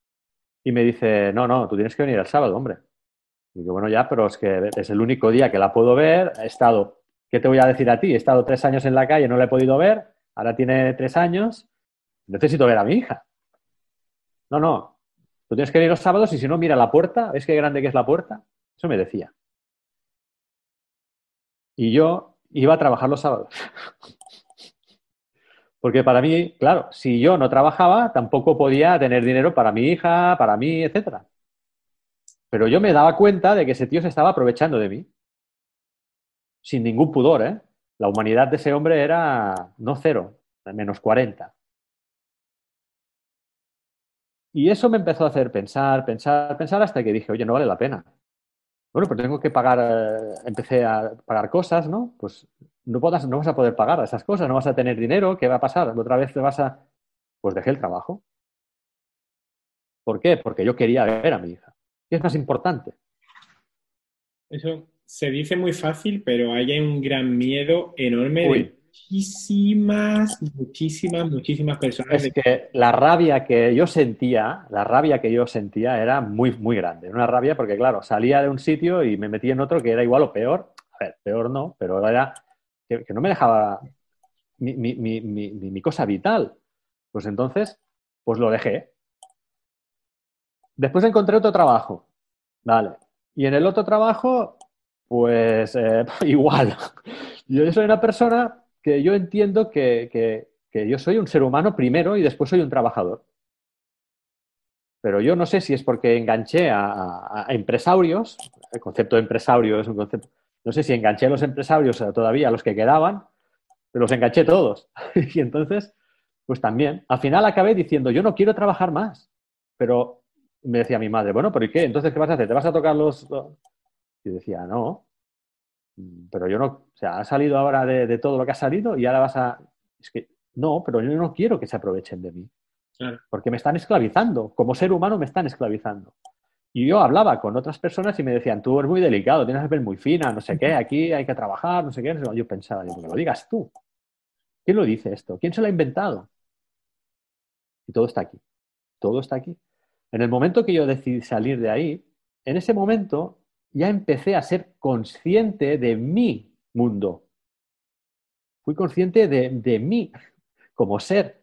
Y me dice, no, no, tú tienes que venir el sábado, hombre. Y digo, bueno, ya, pero es que es el único día que la puedo ver. He estado, ¿qué te voy a decir a ti? He estado tres años en la calle, no la he podido ver. Ahora tiene tres años. Necesito ver a mi hija. No, no. Tú tienes que venir los sábados y si no, mira la puerta. ¿Ves qué grande que es la puerta? Eso me decía. Y yo iba a trabajar los sábados. Porque para mí, claro, si yo no trabajaba, tampoco podía tener dinero para mi hija, para mí, etcétera. Pero yo me daba cuenta de que ese tío se estaba aprovechando de mí. Sin ningún pudor, ¿eh? La humanidad de ese hombre era no cero, menos 40. Y eso me empezó a hacer pensar, pensar, pensar hasta que dije, oye, no vale la pena. Bueno, pero tengo que pagar, eh, empecé a pagar cosas, ¿no? Pues no, no vas a poder pagar esas cosas, no vas a tener dinero, ¿qué va a pasar? Otra vez te vas a... Pues dejé el trabajo. ¿Por qué? Porque yo quería ver a mi hija. ¿Qué es más importante? Eso se dice muy fácil, pero hay un gran miedo enorme de muchísimas, muchísimas, muchísimas personas. Es que la rabia que yo sentía, la rabia que yo sentía era muy, muy grande. Una rabia porque, claro, salía de un sitio y me metía en otro que era igual o peor. A ver, peor no, pero era que, no me dejaba mi, cosa vital. Pues entonces, pues lo dejé. Después encontré otro trabajo. Vale. Y en el otro trabajo, pues eh, igual. Yo soy una persona que yo entiendo que, yo soy un ser humano primero y después soy un trabajador. Pero yo no sé si es porque enganché a, empresarios, el concepto de empresario es un concepto, no sé si enganché a los empresarios todavía, a los que quedaban, pero los enganché todos. y entonces, pues también, al final acabé diciendo, yo no quiero trabajar más. Pero me decía mi madre, bueno, pero ¿y qué? Entonces, ¿qué vas a hacer? ¿Te vas a tocar los...? Y decía, no, pero yo no, o sea, ha salido ahora de, todo lo que ha salido y ahora vas a... Es que no, pero yo no quiero que se aprovechen de mí. Porque me están esclavizando, como ser humano me están esclavizando. Y yo hablaba con otras personas y me decían, tú eres muy delicado, tienes que ser muy fina, no sé qué, aquí hay que trabajar, no sé qué. Yo pensaba, digo, que lo digas tú. ¿Quién lo dice esto? ¿Quién se lo ha inventado? Y todo está aquí. Todo está aquí. En el momento que yo decidí salir de ahí, en ese momento ya empecé a ser consciente de mi mundo. Fui consciente de, de mí como ser.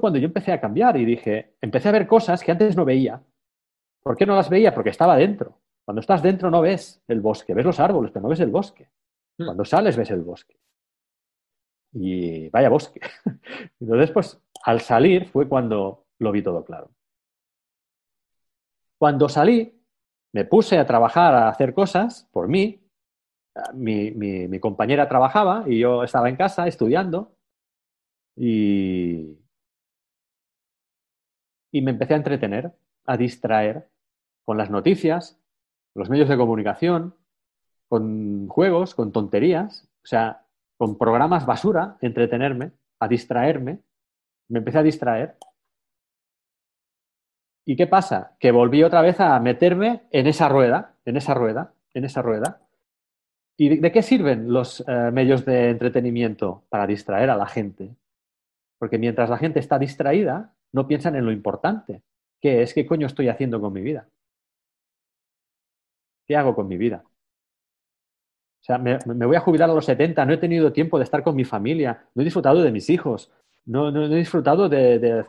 Cuando yo empecé a cambiar y dije, empecé a ver cosas que antes no veía. ¿Por qué no las veía? Porque estaba dentro. Cuando estás dentro no ves el bosque, ves los árboles, pero no ves el bosque. Hmm. Cuando sales ves el bosque. Y vaya bosque. Entonces, pues, al salir fue cuando lo vi todo claro. Cuando salí, me puse a trabajar, a hacer cosas por mí. Mi, compañera trabajaba y yo estaba en casa estudiando y, y me empecé a entretener, a distraer con las noticias, los medios de comunicación, con juegos, con tonterías, o sea, con programas basura, entretenerme, a distraerme. Me empecé a distraer ¿Y qué pasa? Que volví otra vez a meterme en esa rueda, en esa rueda, en esa rueda. ¿Y de, qué sirven los eh, medios de entretenimiento? Para distraer a la gente. Porque mientras la gente está distraída, no piensan en lo importante, que es qué coño estoy haciendo con mi vida. ¿Qué hago con mi vida? O sea, me, voy a jubilar a los 70, no he tenido tiempo de estar con mi familia, no he disfrutado de mis hijos, no, no, he disfrutado de,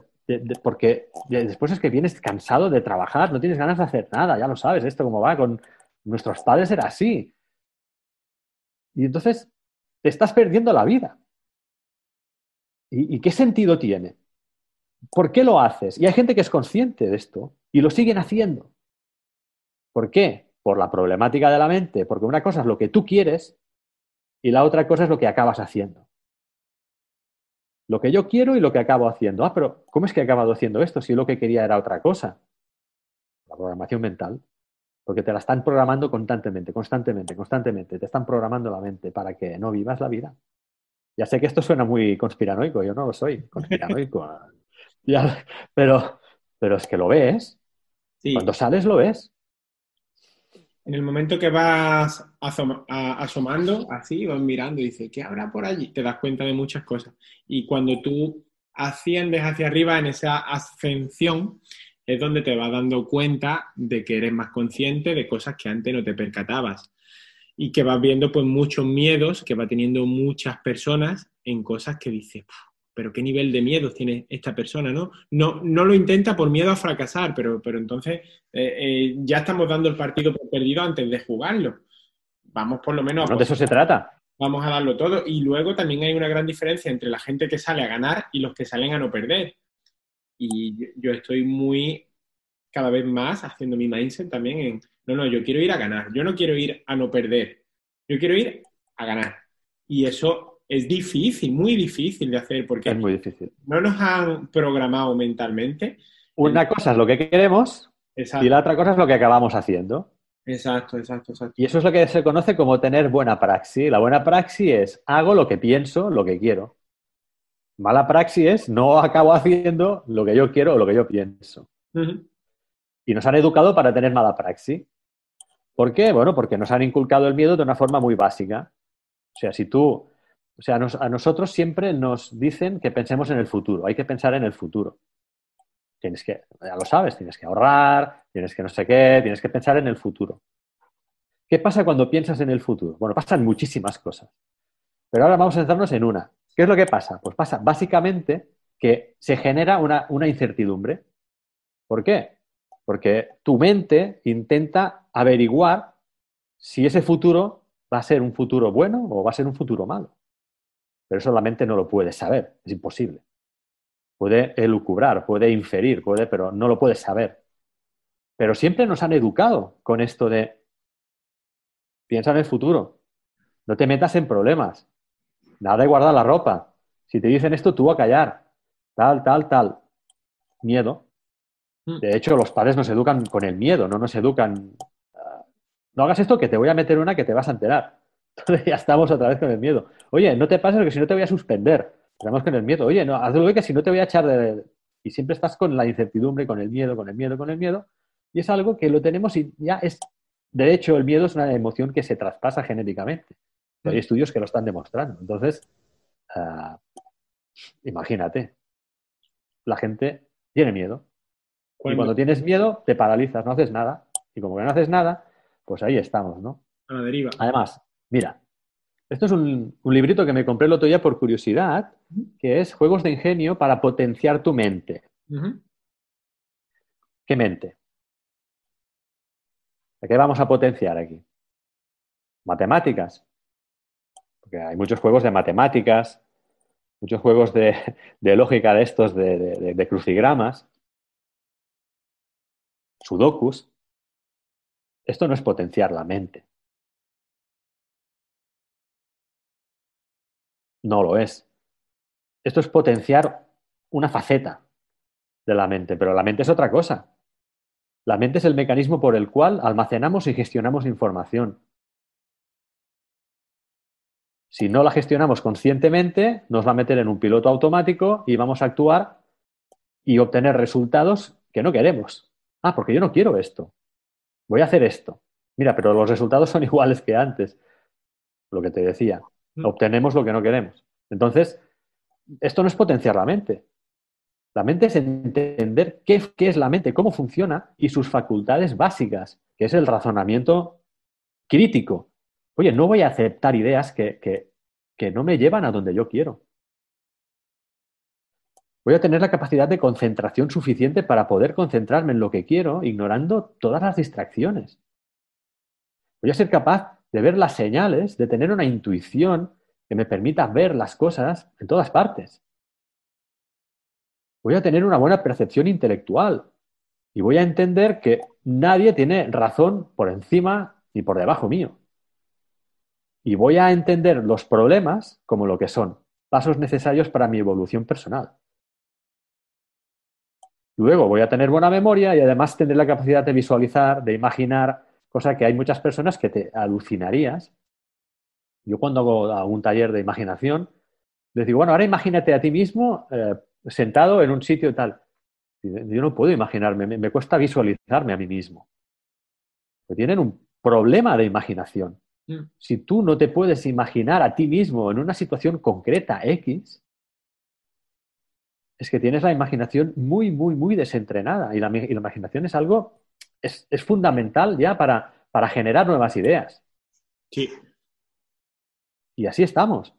porque después es que vienes cansado de trabajar, no tienes ganas de hacer nada, ya lo sabes, esto como va, con nuestros padres era así. Y entonces te estás perdiendo la vida. ¿Y, qué sentido tiene? ¿Por qué lo haces? Y hay gente que es consciente de esto y lo siguen haciendo. ¿Por qué? Por la problemática de la mente, porque una cosa es lo que tú quieres y la otra cosa es lo que acabas haciendo lo que yo quiero y lo que acabo haciendo. Ah, pero ¿cómo es que he acabado haciendo esto si lo que quería era otra cosa? La programación mental. Porque te la están programando constantemente, constantemente, constantemente. Te están programando la mente para que no vivas la vida. Ya sé que esto suena muy conspiranoico, yo no lo soy conspiranoico. pero, pero es que lo ves. Cuando sales lo ves. En el momento que vas asomando, así, vas mirando y dices, ¿qué habrá por allí? Te das cuenta de muchas cosas. Y cuando tú asciendes hacia arriba en esa ascensión, es donde te vas dando cuenta de que eres más consciente de cosas que antes no te percatabas. Y que vas viendo pues muchos miedos que va teniendo muchas personas en cosas que dices, pero qué nivel de miedo tiene esta persona, ¿no? No, no lo intenta por miedo a fracasar, pero, pero entonces eh, eh, ya estamos dando el partido por perdido antes de jugarlo. Vamos por lo menos. No, de eso se trata. Vamos a darlo todo. Y luego también hay una gran diferencia entre la gente que sale a ganar y los que salen a no perder. Y yo estoy muy, cada vez más haciendo mi mindset también en, no, no, yo quiero ir a ganar, yo no quiero ir a no perder, yo quiero ir a ganar. Y eso es difícil, muy difícil de hacer porque es muy difícil. no nos han programado mentalmente. Una cosa es lo que queremos y la otra cosa es lo que acabamos haciendo. Exacto, exacto, exacto. Y eso es lo que se conoce como tener buena praxis. La buena praxis es hago lo que pienso, lo que quiero. Mala praxis es no acabo haciendo lo que yo quiero o lo que yo pienso. Y nos han educado para tener mala praxis. ¿Por qué? Bueno, porque nos han inculcado el miedo de una forma muy básica. O sea, si tú o sea, a nosotros siempre nos dicen que pensemos en el futuro, hay que pensar en el futuro. Tienes que, ya lo sabes, tienes que ahorrar, tienes que no sé qué, tienes que pensar en el futuro. ¿Qué pasa cuando piensas en el futuro? Bueno, pasan muchísimas cosas. Pero ahora vamos a centrarnos en una. ¿Qué es lo que pasa? Pues pasa básicamente que se genera una, una incertidumbre. ¿Por qué? Porque tu mente intenta averiguar si ese futuro va a ser un futuro bueno o va a ser un futuro malo pero eso la mente no lo puede saber, es imposible. Puede elucubrar, puede inferir, puede, pero no lo puede saber. Pero siempre nos han educado con esto de piensa en el futuro, no te metas en problemas, nada de guardar la ropa. Si te dicen esto, tú a callar, tal, tal, tal. Miedo. Mm. De hecho, los padres nos educan con el miedo, no nos educan. Ah, no hagas esto que te voy a meter una que te vas a enterar. Entonces ya estamos otra vez con el miedo. Oye, no te pases que si no te voy a suspender. Estamos con el miedo. Oye, no, haz algo que si no te voy a echar de... Y siempre estás con la incertidumbre, con el miedo, con el miedo, con el miedo. Y es algo que lo tenemos y ya es... De hecho, el miedo es una emoción que se traspasa genéticamente. Hay estudios que lo están demostrando. Entonces, ah, imagínate, la gente tiene miedo. Y cuando tienes miedo, te paralizas, no haces nada. Y como que no haces nada, pues ahí estamos, ¿no? A la deriva. Además, Mira, esto es un, librito que me compré el otro día por curiosidad, que es Juegos de Ingenio para potenciar tu mente. ¿Qué mente? qué vamos a potenciar aquí? Matemáticas. Porque hay muchos juegos de matemáticas, muchos juegos de, lógica de estos, de, de crucigramas, sudokus. Esto no es potenciar la mente. No lo es. Esto es potenciar una faceta de la mente, pero la mente es otra cosa. La mente es el mecanismo por el cual almacenamos y gestionamos información. Si no la gestionamos conscientemente, nos va a meter en un piloto automático y vamos a actuar y obtener resultados que no queremos. Ah, porque yo no quiero esto. Voy a hacer esto. Mira, pero los resultados son iguales que antes. Lo que te decía. Mm. obtenemos lo que no queremos. Entonces, esto no es potenciar la mente. La mente es entender qué, es la mente, cómo funciona y sus facultades básicas, que es el razonamiento crítico. Oye, no voy a aceptar ideas que, que no me llevan a donde yo quiero. Voy a tener la capacidad de concentración suficiente para poder concentrarme en lo que quiero, ignorando todas las distracciones. Voy a ser capaz de ver las señales, de tener una intuición que me permita ver las cosas en todas partes. Voy a tener una buena percepción intelectual y voy a entender que nadie tiene razón por encima ni por debajo mío. Y voy a entender los problemas como lo que son, pasos necesarios para mi evolución personal. Luego voy a tener buena memoria y además tendré la capacidad de visualizar, de imaginar, Cosa que hay muchas personas que te alucinarías. Yo cuando hago algún taller de imaginación, les digo, bueno, ahora imagínate a ti mismo eh, sentado en un sitio tal. Yo no puedo imaginarme, me, me cuesta visualizarme a mí mismo. tienen un problema de imaginación. Mm. Si tú no te puedes imaginar a ti mismo en una situación concreta X, es que tienes la imaginación muy, muy, muy desentrenada. Y la, imaginación es algo, es, fundamental ya para, para, generar nuevas ideas. Sí. Y así estamos.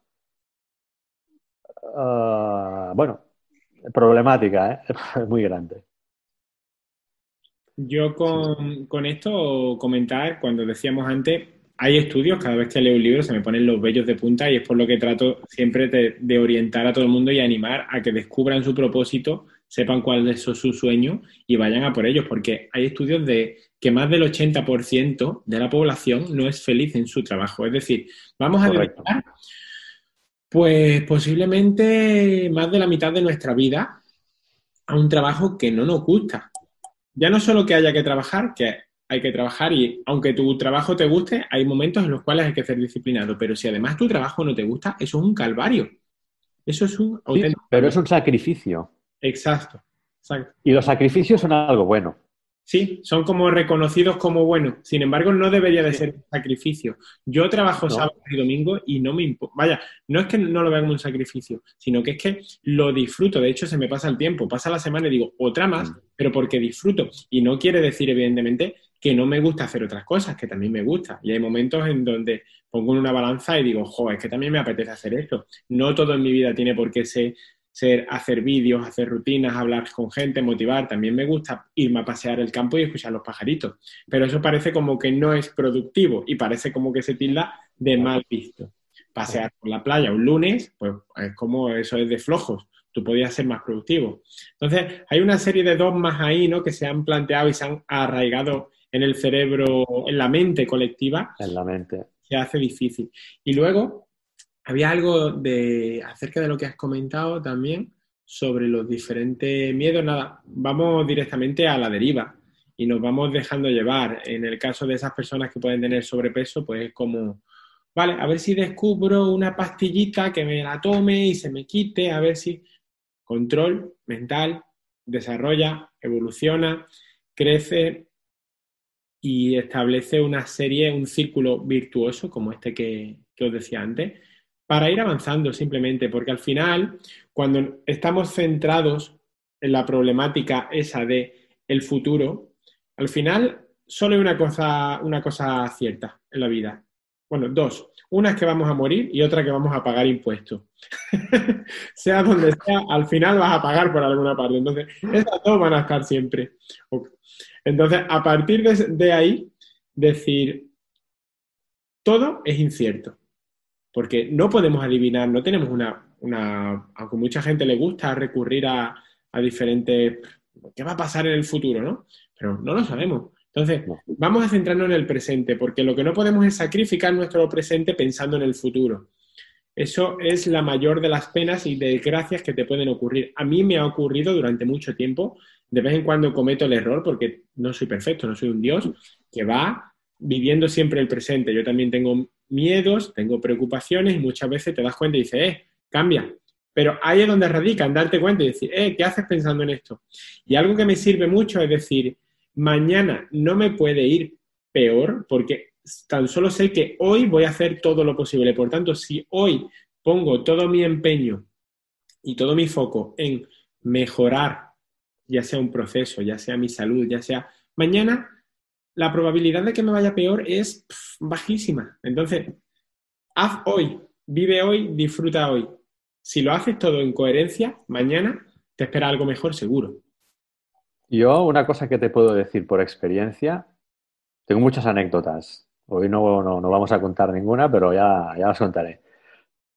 Ah, bueno, problemática, ¿eh? muy grande. Yo con, con, esto comentar, cuando decíamos antes, hay estudios, cada vez que leo un libro se me ponen los vellos de punta y es por lo que trato siempre de, orientar a todo el mundo y animar a que descubran su propósito, sepan cuál es su sueño y vayan a por ellos, porque hay estudios de que más del 80% de la población no es feliz en su trabajo. Es decir, vamos a dedicar pues posiblemente más de la mitad de nuestra vida a un trabajo que no nos gusta. Ya no solo que haya que trabajar, que hay que trabajar y aunque tu trabajo te guste, hay momentos en los cuales hay que ser disciplinado, pero si además tu trabajo no te gusta, eso es un calvario. Eso es un pero es un sacrificio. Exacto, Y los sacrificios son algo bueno. Sí, son como reconocidos como buenos. Sin embargo, no debería de ser un sacrificio. Yo trabajo sábado y domingo y no me importa. Vaya, no es que no lo vea como un sacrificio, sino que es que lo disfruto. De hecho, se me pasa el tiempo. Pasa la semana y digo, otra más, mm. pero porque disfruto. Y no quiere decir, evidentemente, que no me gusta hacer otras cosas, que también me gusta. Y hay momentos en donde pongo en una balanza y digo, jo, es que también me apetece hacer esto. No todo en mi vida tiene por qué ser, ser hacer vídeos, hacer rutinas, hablar con gente, motivar. También me gusta irme a pasear el campo y escuchar los pajaritos. Pero eso parece como que no es productivo y parece como que se tilda de mal visto. Pasear por la playa un lunes, pues es como eso es de flojos tú podías ser más productivo. Entonces, hay una serie de dogmas ahí, ¿no? Que se han planteado y se han arraigado en el cerebro, en la mente colectiva. En la mente. Se hace difícil. Y luego, había algo de, acerca de lo que has comentado también sobre los diferentes miedos. Nada, vamos directamente a la deriva y nos vamos dejando llevar. En el caso de esas personas que pueden tener sobrepeso, pues es como, vale, a ver si descubro una pastillita que me la tome y se me quite, a ver si control mental desarrolla, evoluciona, crece y establece una serie, un círculo virtuoso como este que, os decía antes, para ir avanzando simplemente, porque al final, cuando estamos centrados en la problemática esa de el futuro, al final solo hay una cosa, una cosa cierta en la vida. Bueno, dos. Una es que vamos a morir y otra que vamos a pagar impuestos. sea donde sea, al final vas a pagar por alguna parte. Entonces, esas dos van a estar siempre. Entonces, a partir de, ahí, decir, todo es incierto, porque no podemos adivinar, no tenemos una, una aunque mucha gente le gusta recurrir a, a diferentes, ¿qué va a pasar en el futuro, no? Pero no lo sabemos. Entonces, vamos a centrarnos en el presente, porque lo que no podemos es sacrificar nuestro presente pensando en el futuro. Eso es la mayor de las penas y desgracias que te pueden ocurrir. A mí me ha ocurrido durante mucho tiempo de vez en cuando cometo el error, porque no soy perfecto, no soy un Dios, que va viviendo siempre el presente. Yo también tengo miedos, tengo preocupaciones y muchas veces te das cuenta y dices, eh, cambia. Pero ahí es donde radica, en darte cuenta y decir, eh, ¿qué haces pensando en esto? Y algo que me sirve mucho es decir, mañana no me puede ir peor porque tan solo sé que hoy voy a hacer todo lo posible. Por tanto, si hoy pongo todo mi empeño y todo mi foco en mejorar ya sea un proceso, ya sea mi salud, ya sea mañana, la probabilidad de que me vaya peor es bajísima. Entonces, haz hoy, vive hoy, disfruta hoy. Si lo haces todo en coherencia, mañana te espera algo mejor seguro. Yo una cosa que te puedo decir por experiencia, tengo muchas anécdotas. Hoy no, no, vamos a contar ninguna, pero ya, ya las contaré.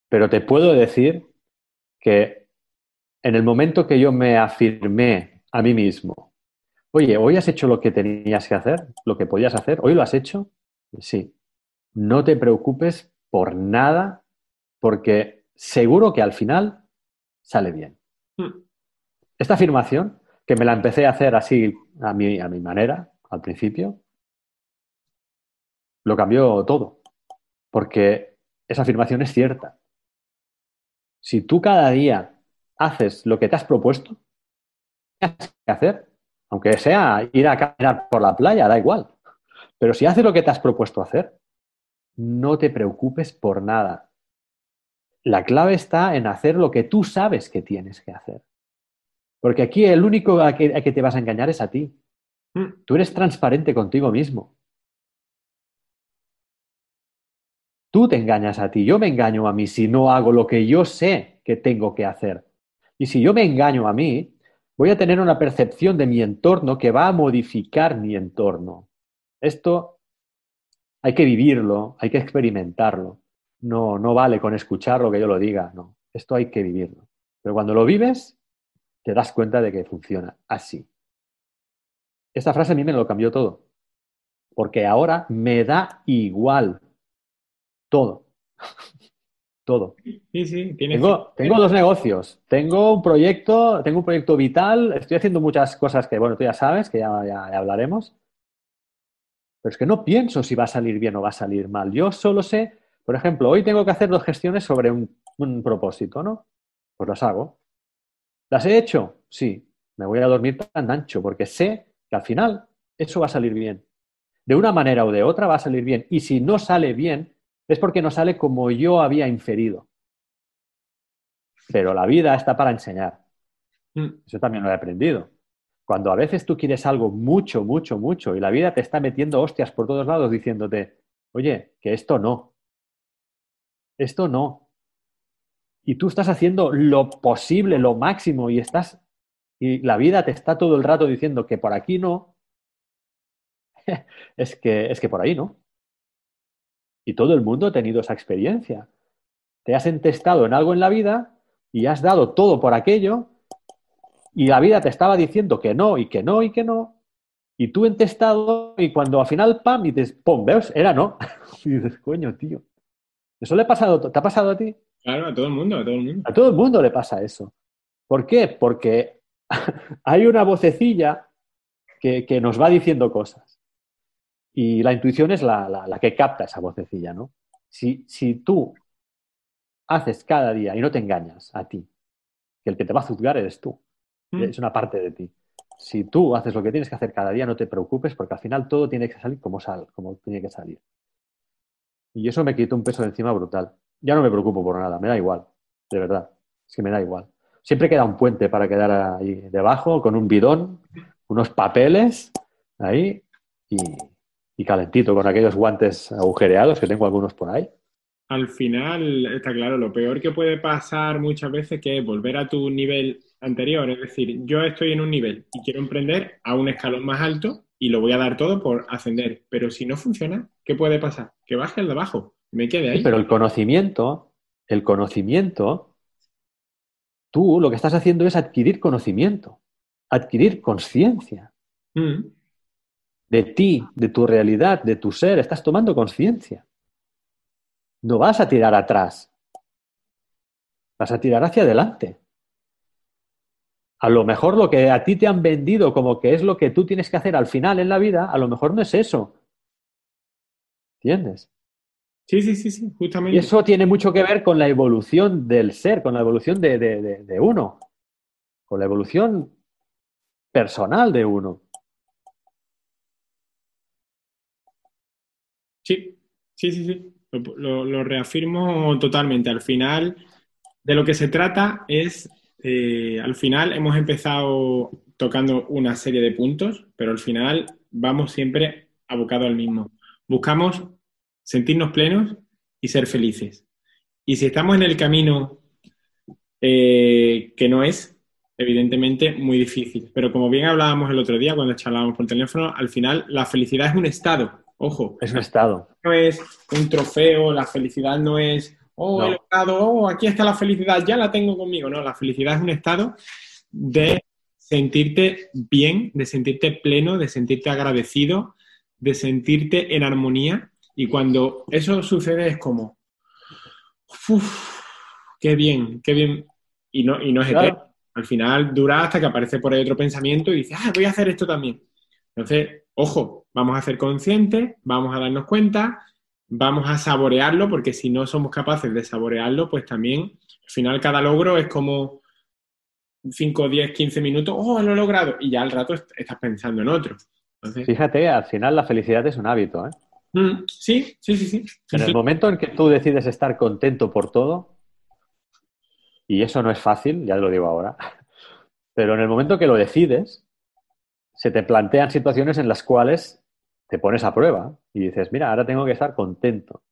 Pero te puedo decir que en el momento que yo me afirmé a mí mismo, oye, ¿hoy has hecho lo que tenías que hacer? ¿Lo que podías hacer? ¿Hoy lo has hecho? Sí. No te preocupes por nada porque seguro que al final sale bien. Hmm. Esta afirmación, que me la empecé a hacer así a mi, a mi manera al principio, lo cambió todo. Porque esa afirmación es cierta. Si tú cada día haces lo que te has propuesto, que hacer, aunque sea ir a caminar por la playa, da igual. Pero si haces lo que te has propuesto hacer, no te preocupes por nada. La clave está en hacer lo que tú sabes que tienes que hacer. Porque aquí el único a que, te vas a engañar es a ti. Mm. Tú eres transparente contigo mismo. Tú te engañas a ti, yo me engaño a mí si no hago lo que yo sé que tengo que hacer. Y si yo me engaño a mí, voy a tener una percepción de mi entorno que va a modificar mi entorno. Esto hay que vivirlo, hay que experimentarlo. No, no vale con escuchar lo que yo lo diga, no. Esto hay que vivirlo. Pero cuando lo vives, te das cuenta de que funciona así. Esta frase a mí me lo cambió todo. Porque ahora me da igual todo. todo. Sí, sí, tengo, tengo dos negocios. Tengo un proyecto, tengo un proyecto vital. Estoy haciendo muchas cosas que, bueno, tú ya sabes, que ya, ya, hablaremos. Pero es que no pienso si va a salir bien o va a salir mal. Yo solo sé, por ejemplo, hoy tengo que hacer dos gestiones sobre un, un propósito, ¿no? Pues las hago. ¿Las he hecho? Sí. Me voy a dormir tan ancho porque sé que al final eso va a salir bien. De una manera o de otra va a salir bien. Y si no sale bien, es porque no sale como yo había inferido. Pero la vida está para enseñar. Mm. Eso también lo he aprendido. Cuando a veces tú quieres algo mucho, mucho, mucho y la vida te está metiendo hostias por todos lados diciéndote, oye, que esto no. Esto no. Y tú estás haciendo lo posible, lo máximo y estás y la vida te está todo el rato diciendo que por aquí no. es que es que por ahí no. Y todo el mundo ha tenido esa experiencia. Te has entestado en algo en la vida y has dado todo por aquello y la vida te estaba diciendo que no y que no y que no. Y tú entestado y cuando al final, pam, y dices, pum, ¿ves? Era no. y dices, coño, tío. ¿Eso le ha pasado, te ha pasado a ti? Claro, a todo el mundo, a todo el mundo. A todo el mundo le pasa eso. ¿Por qué? Porque hay una vocecilla que, que nos va diciendo cosas. Y la intuición es la, que capta esa vocecilla, ¿no? Si, si, tú haces cada día y no te engañas a ti, que el que te va a juzgar eres tú, mm. es una parte de ti. Si tú haces lo que tienes que hacer cada día, no te preocupes porque al final todo tiene que salir como, sal, como tiene que salir. Y eso me quita un peso de encima brutal. Ya no me preocupo por nada, me da igual, de verdad. Es que me da igual. Siempre queda un puente para quedar ahí debajo con un bidón, unos papeles ahí y, y calentito con aquellos guantes agujereados que tengo algunos por ahí. Al final, está claro, lo peor que puede pasar muchas veces que es volver a tu nivel anterior. Es decir, yo estoy en un nivel y quiero emprender a un escalón más alto y lo voy a dar todo por ascender. Pero si no funciona, ¿qué puede pasar? Que baje el de abajo, me quede ahí. pero el conocimiento, el conocimiento, tú lo que estás haciendo es adquirir conocimiento, adquirir conciencia. Mm de ti, de tu realidad, de tu ser, estás tomando conciencia. No vas a tirar atrás, vas a tirar hacia adelante. A lo mejor lo que a ti te han vendido como que es lo que tú tienes que hacer al final en la vida, a lo mejor no es eso. ¿Entiendes? Sí, sí, sí, sí, justamente. Y eso tiene mucho que ver con la evolución del ser, con la evolución de, de uno, con la evolución personal de uno. Sí, sí, sí, sí. Lo, reafirmo totalmente. Al final, de lo que se trata es, eh, al final hemos empezado tocando una serie de puntos, pero al final vamos siempre abocado al mismo. Buscamos sentirnos plenos y ser felices. Y si estamos en el camino eh, que no es, evidentemente, muy difícil. Pero como bien hablábamos el otro día cuando charlábamos por teléfono, al final la felicidad es un estado Ojo. Es un estado. No es un trofeo, la felicidad no es, oh, el estado, oh, aquí está la felicidad, ya la tengo conmigo. No, la felicidad es un estado de sentirte bien, de sentirte pleno, de sentirte agradecido, de sentirte en armonía. Y cuando eso sucede es como, uff, qué bien, qué bien. Y no, y no es eterno. Al final dura hasta que aparece por ahí otro pensamiento y dice, ah, voy a hacer esto también. Entonces, ojo, vamos a ser conscientes, vamos a darnos cuenta, vamos a saborearlo, porque si no somos capaces de saborearlo, pues también al final cada logro es como 5, 10, 15 minutos, oh, lo he logrado, y ya al rato estás pensando en otro. Fíjate, al final la felicidad es un hábito, ¿eh? Mm, sí, sí, sí, sí. En el momento en que tú decides estar contento por todo, y eso no es fácil, ya te lo digo ahora, pero en el momento que lo decides, se te plantean situaciones en las cuales te pones a prueba y dices, mira, ahora tengo que estar contento.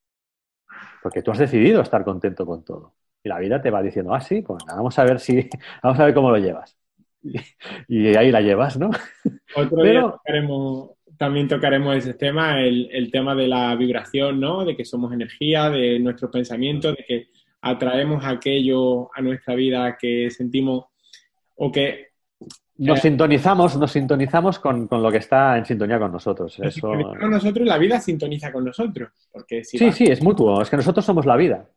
Porque tú has decidido estar contento con todo. Y la vida te va diciendo, ah, sí, pues vamos a ver si, vamos a ver cómo lo llevas. Y, ahí la llevas, ¿no? Otro día también tocaremos ese tema, el, el, tema de la vibración, ¿no? De que somos energía, de nuestros pensamientos, de que atraemos aquello a nuestra vida que sentimos o que nos sintonizamos, nos sintonizamos con, lo que está en sintonía con nosotros. Eso... Con nosotros, la vida sintoniza con nosotros. Porque sí, sí, es mutuo. Es que nosotros somos la vida.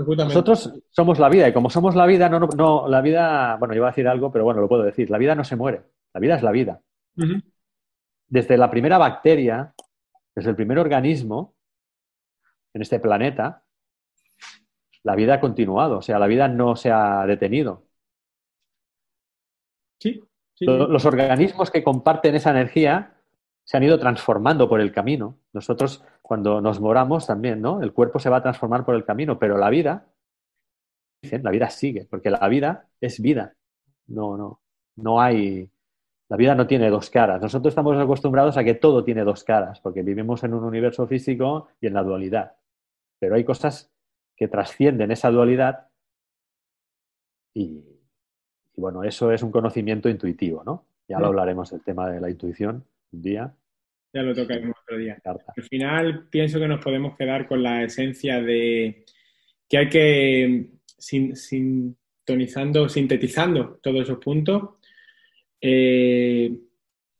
Nosotros somos la vida y como somos la vida, no, no, la vida, bueno, iba a decir algo, pero bueno, lo puedo decir. La vida no se muere. La vida es la vida. Desde la primera bacteria, desde el primer organismo en este planeta, la vida ha continuado. O sea, la vida no se ha detenido. Sí, Los organismos que comparten esa energía se han ido transformando por el camino. Nosotros, cuando nos moramos también, ¿no? El cuerpo se va a transformar por el camino, pero la vida, dicen, la vida sigue, porque la vida es vida. No, no, no hay. La vida no tiene dos caras. Nosotros estamos acostumbrados a que todo tiene dos caras, porque vivimos en un universo físico y en la dualidad. Pero hay cosas que trascienden esa dualidad y, y bueno, eso es un conocimiento intuitivo, ¿no? Ya lo hablaremos del tema de la intuición un día. Ya lo tocaremos otro día. Al final pienso que nos podemos quedar con la esencia de que hay que, sintonizando, sintetizando todos esos puntos, eh,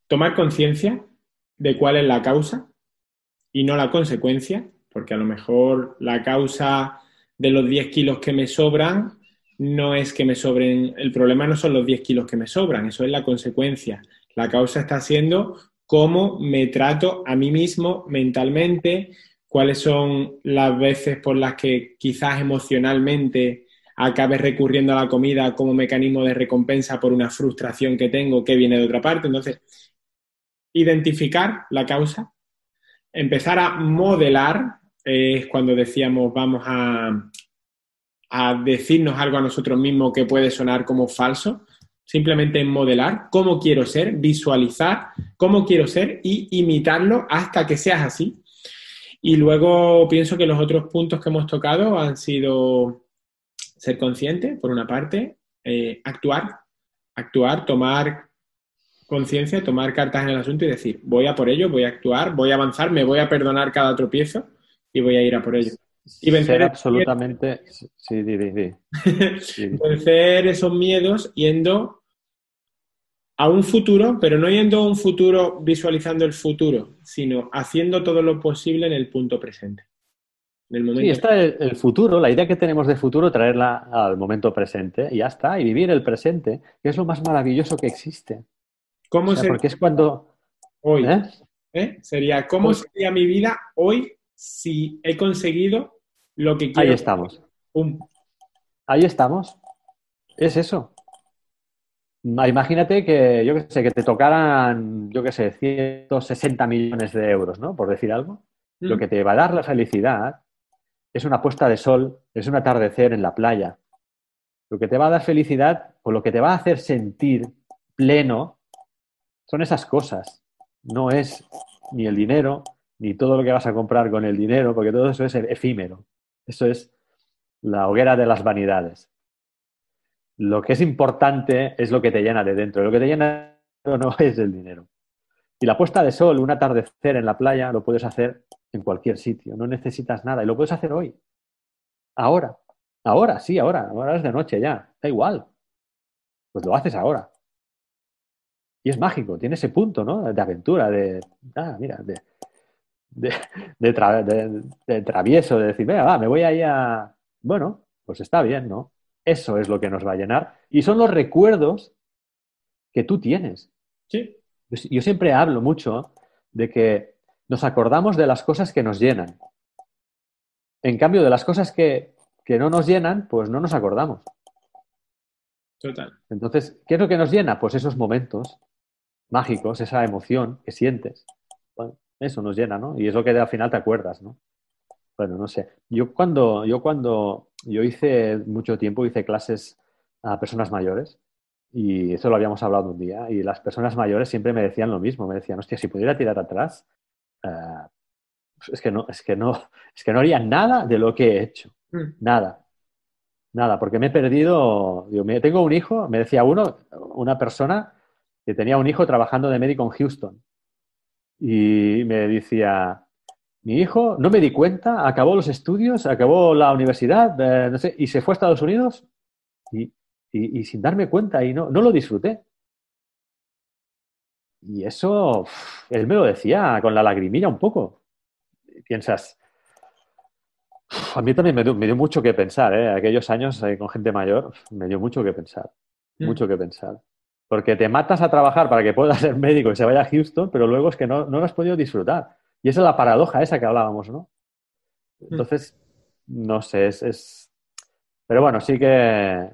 tomar conciencia de cuál es la causa y no la consecuencia, porque a lo mejor la causa de los 10 kilos que me sobran no es que me sobren, el problema no son los 10 kilos que me sobran, eso es la consecuencia. La causa está siendo cómo me trato a mí mismo mentalmente, cuáles son las veces por las que quizás emocionalmente acabe recurriendo a la comida como mecanismo de recompensa por una frustración que tengo que viene de otra parte. Entonces, identificar la causa, empezar a modelar, es cuando decíamos vamos a, a decirnos algo a nosotros mismos que puede sonar como falso, simplemente modelar cómo quiero ser, visualizar cómo quiero ser y imitarlo hasta que seas así. Y luego pienso que los otros puntos que hemos tocado han sido ser consciente, por una parte, eh, actuar, actuar, tomar conciencia, tomar cartas en el asunto y decir, voy a por ello, voy a actuar, voy a avanzar, me voy a perdonar cada tropiezo y voy a ir a por ello. Y vencer absolutamente. Sí, vencer esos miedos yendo a un futuro, pero no yendo a un futuro visualizando el futuro, sino haciendo todo lo posible en el punto presente. En el momento sí, está el, futuro, la idea que tenemos de futuro, traerla al momento presente y ya está, y vivir el presente, que es lo más maravilloso que existe. ¿Cómo Porque es cuando. Hoy. ¿Eh? ¿Eh? Sería, ¿cómo pues sería mi vida hoy si he conseguido lo que Ahí estamos. Ahí estamos. Es eso. Imagínate que, yo que sé, que te tocaran, yo qué sé, 160 millones de euros, ¿no? Por decir algo. Lo mm. que te va a dar la felicidad es una puesta de sol, es un atardecer en la playa. Lo que te va a dar felicidad o lo que te va a hacer sentir pleno son esas cosas. No es ni el dinero, ni todo lo que vas a comprar con el dinero, porque todo eso es efímero. Eso es la hoguera de las vanidades. Lo que es importante es lo que te llena de dentro. Lo que te llena no es el dinero. Y la puesta de sol, un atardecer en la playa, lo puedes hacer en cualquier sitio. No necesitas nada. Y lo puedes hacer hoy. Ahora. Ahora, sí, ahora. Ahora es de noche ya. Da igual. Pues lo haces ahora. Y es mágico. Tiene ese punto, ¿no? De aventura, de... Ah, mira, de, de, de, travieso, de decir, venga, va, me voy ahí a... Bueno, pues está bien, ¿no? Eso es lo que nos va a llenar. Y son los recuerdos que tú tienes. Sí. Yo siempre hablo mucho de que nos acordamos de las cosas que nos llenan. En cambio, de las cosas que, que no nos llenan, pues no nos acordamos. Total. Entonces, ¿qué es lo que nos llena? Pues esos momentos mágicos, esa emoción que sientes. Eso nos llena, ¿no? Y es lo que al final te acuerdas, ¿no? Bueno, no sé. Yo cuando, yo cuando, yo hice mucho tiempo, hice clases a personas mayores y eso lo habíamos hablado un día y las personas mayores siempre me decían lo mismo, me decían, hostia, si pudiera tirar atrás, eh, es que no, es que no, es que no haría nada de lo que he hecho, mm. nada. Nada, porque me he perdido. tengo un hijo, me decía uno, una persona que tenía un hijo trabajando de médico en Houston. Y me decía, mi hijo, no me di cuenta, acabó los estudios, acabó la universidad, eh, no sé, y se fue a Estados Unidos y, sin darme cuenta y no, no lo disfruté. Y eso, él me lo decía con la lagrimilla un poco. Piensas, a mí también me dio, mucho que pensar, ¿eh? Aquellos años eh, con gente mayor, me dio mucho que pensar, mm. mucho que pensar. Porque te matas a trabajar para que puedas ser médico y se vaya a Houston, pero luego es que no, no lo has podido disfrutar. Y esa es la paradoja esa que hablábamos, ¿no? Mm. Entonces, no sé, es, Pero bueno, sí que...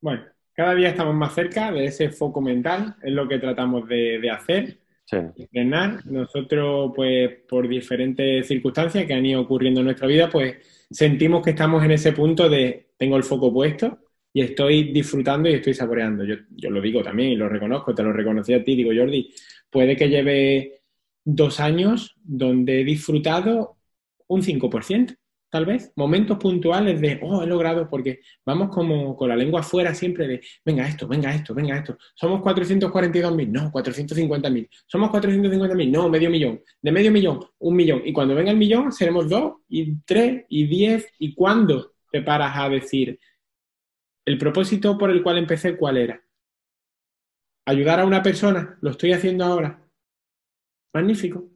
Bueno, cada día estamos más cerca de ese foco mental, es lo que tratamos de, de hacer entrenar. Nosotros, pues, por diferentes circunstancias que han ido ocurriendo en nuestra vida, pues sentimos que estamos en ese punto de tengo el foco puesto y estoy disfrutando y estoy saboreando. Yo, yo lo digo también y lo reconozco, te lo reconocí a ti, digo Jordi, puede que lleve dos años donde he disfrutado un 5% tal vez, momentos puntuales de, oh, he logrado, porque vamos como con la lengua afuera siempre de, venga esto, venga esto, venga esto. Somos 442.000, no, 450.000. Somos 450.000, no, medio millón. De medio millón, un millón. Y cuando venga el millón, seremos dos, y tres, y diez. ¿Y cuándo te paras a decir, el propósito por el cual empecé, cuál era? Ayudar a una persona, lo estoy haciendo ahora. Magnífico.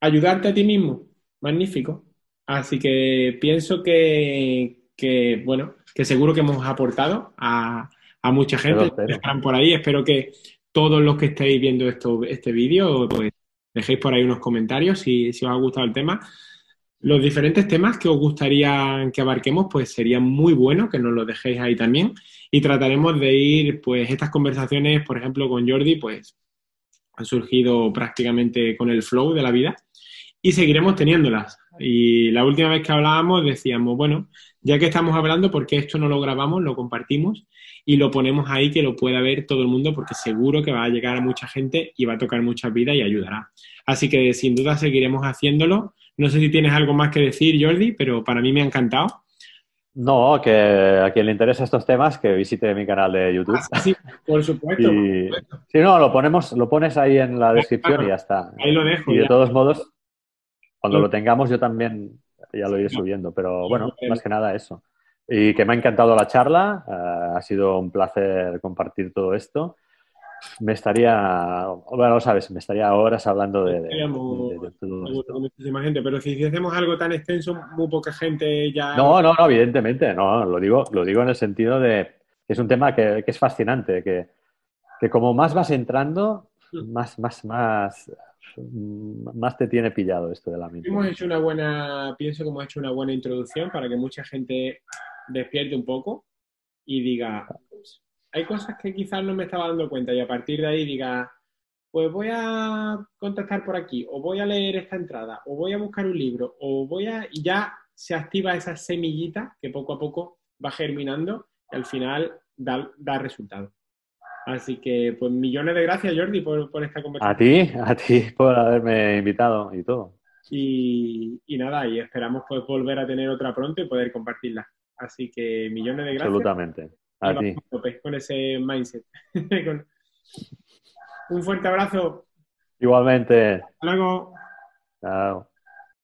Ayudarte a ti mismo, magnífico Así que pienso que, bueno, que seguro que hemos aportado a, mucha gente que están por ahí. Espero que todos los que estéis viendo esto, este vídeo, pues dejéis por ahí unos comentarios si, si os ha gustado el tema. Los diferentes temas que os gustaría que abarquemos, pues sería muy bueno que nos los dejéis ahí también. Y trataremos de ir, pues, estas conversaciones, por ejemplo, con Jordi, pues han surgido prácticamente con el flow de la vida y seguiremos teniéndolas. Y la última vez que hablábamos decíamos, bueno, ya que estamos hablando, ¿por qué esto no lo grabamos, lo compartimos y lo ponemos ahí que lo pueda ver todo el mundo? Porque seguro que va a llegar a mucha gente y va a tocar muchas vidas y ayudará. Así que sin duda seguiremos haciéndolo. No sé si tienes algo más que decir, Jordi, pero para mí me ha encantado. No, que a quien le interesa estos temas, que visite mi canal de YouTube. Ah, sí, por supuesto. Si no, lo ponemos, lo pones ahí en la descripción y ya está. Ahí lo dejo. Y de todos modos, cuando lo tengamos yo también ya lo iré subiendo, pero bueno, más que nada eso. Y que me ha encantado la charla, eh, ha sido un placer compartir todo esto. Me estaría, bueno, sabes, me estaría horas hablando de, todo muchísima gente, pero si hacemos algo tan extenso, muy poca gente ya... No, no, no, evidentemente, no, lo digo, lo digo en el sentido de que es un tema que, que es fascinante, que, que como más vas entrando, mm. más, más, más más te tiene pillado esto de la mente. Hemos hecho una buena, pienso que hemos hecho una buena introducción para que mucha gente despierte un poco y diga, hay cosas que quizás no me estaba dando cuenta y a partir de ahí diga, pues voy a contactar por aquí, o voy a leer esta entrada, o voy a buscar un libro, o voy a... y ya se activa esa semillita que poco a poco va germinando y al final da, da resultado. Así que, pues millones de gracias, Jordi, por, esta conversación. A ti, a ti por haberme invitado y todo. Y, nada, y esperamos pues, volver a tener otra pronto y poder compartirla. Así que millones de gracias. Absolutamente. A ti. Con ese mindset. Un fuerte abrazo. Igualmente. Hasta luego. Chao.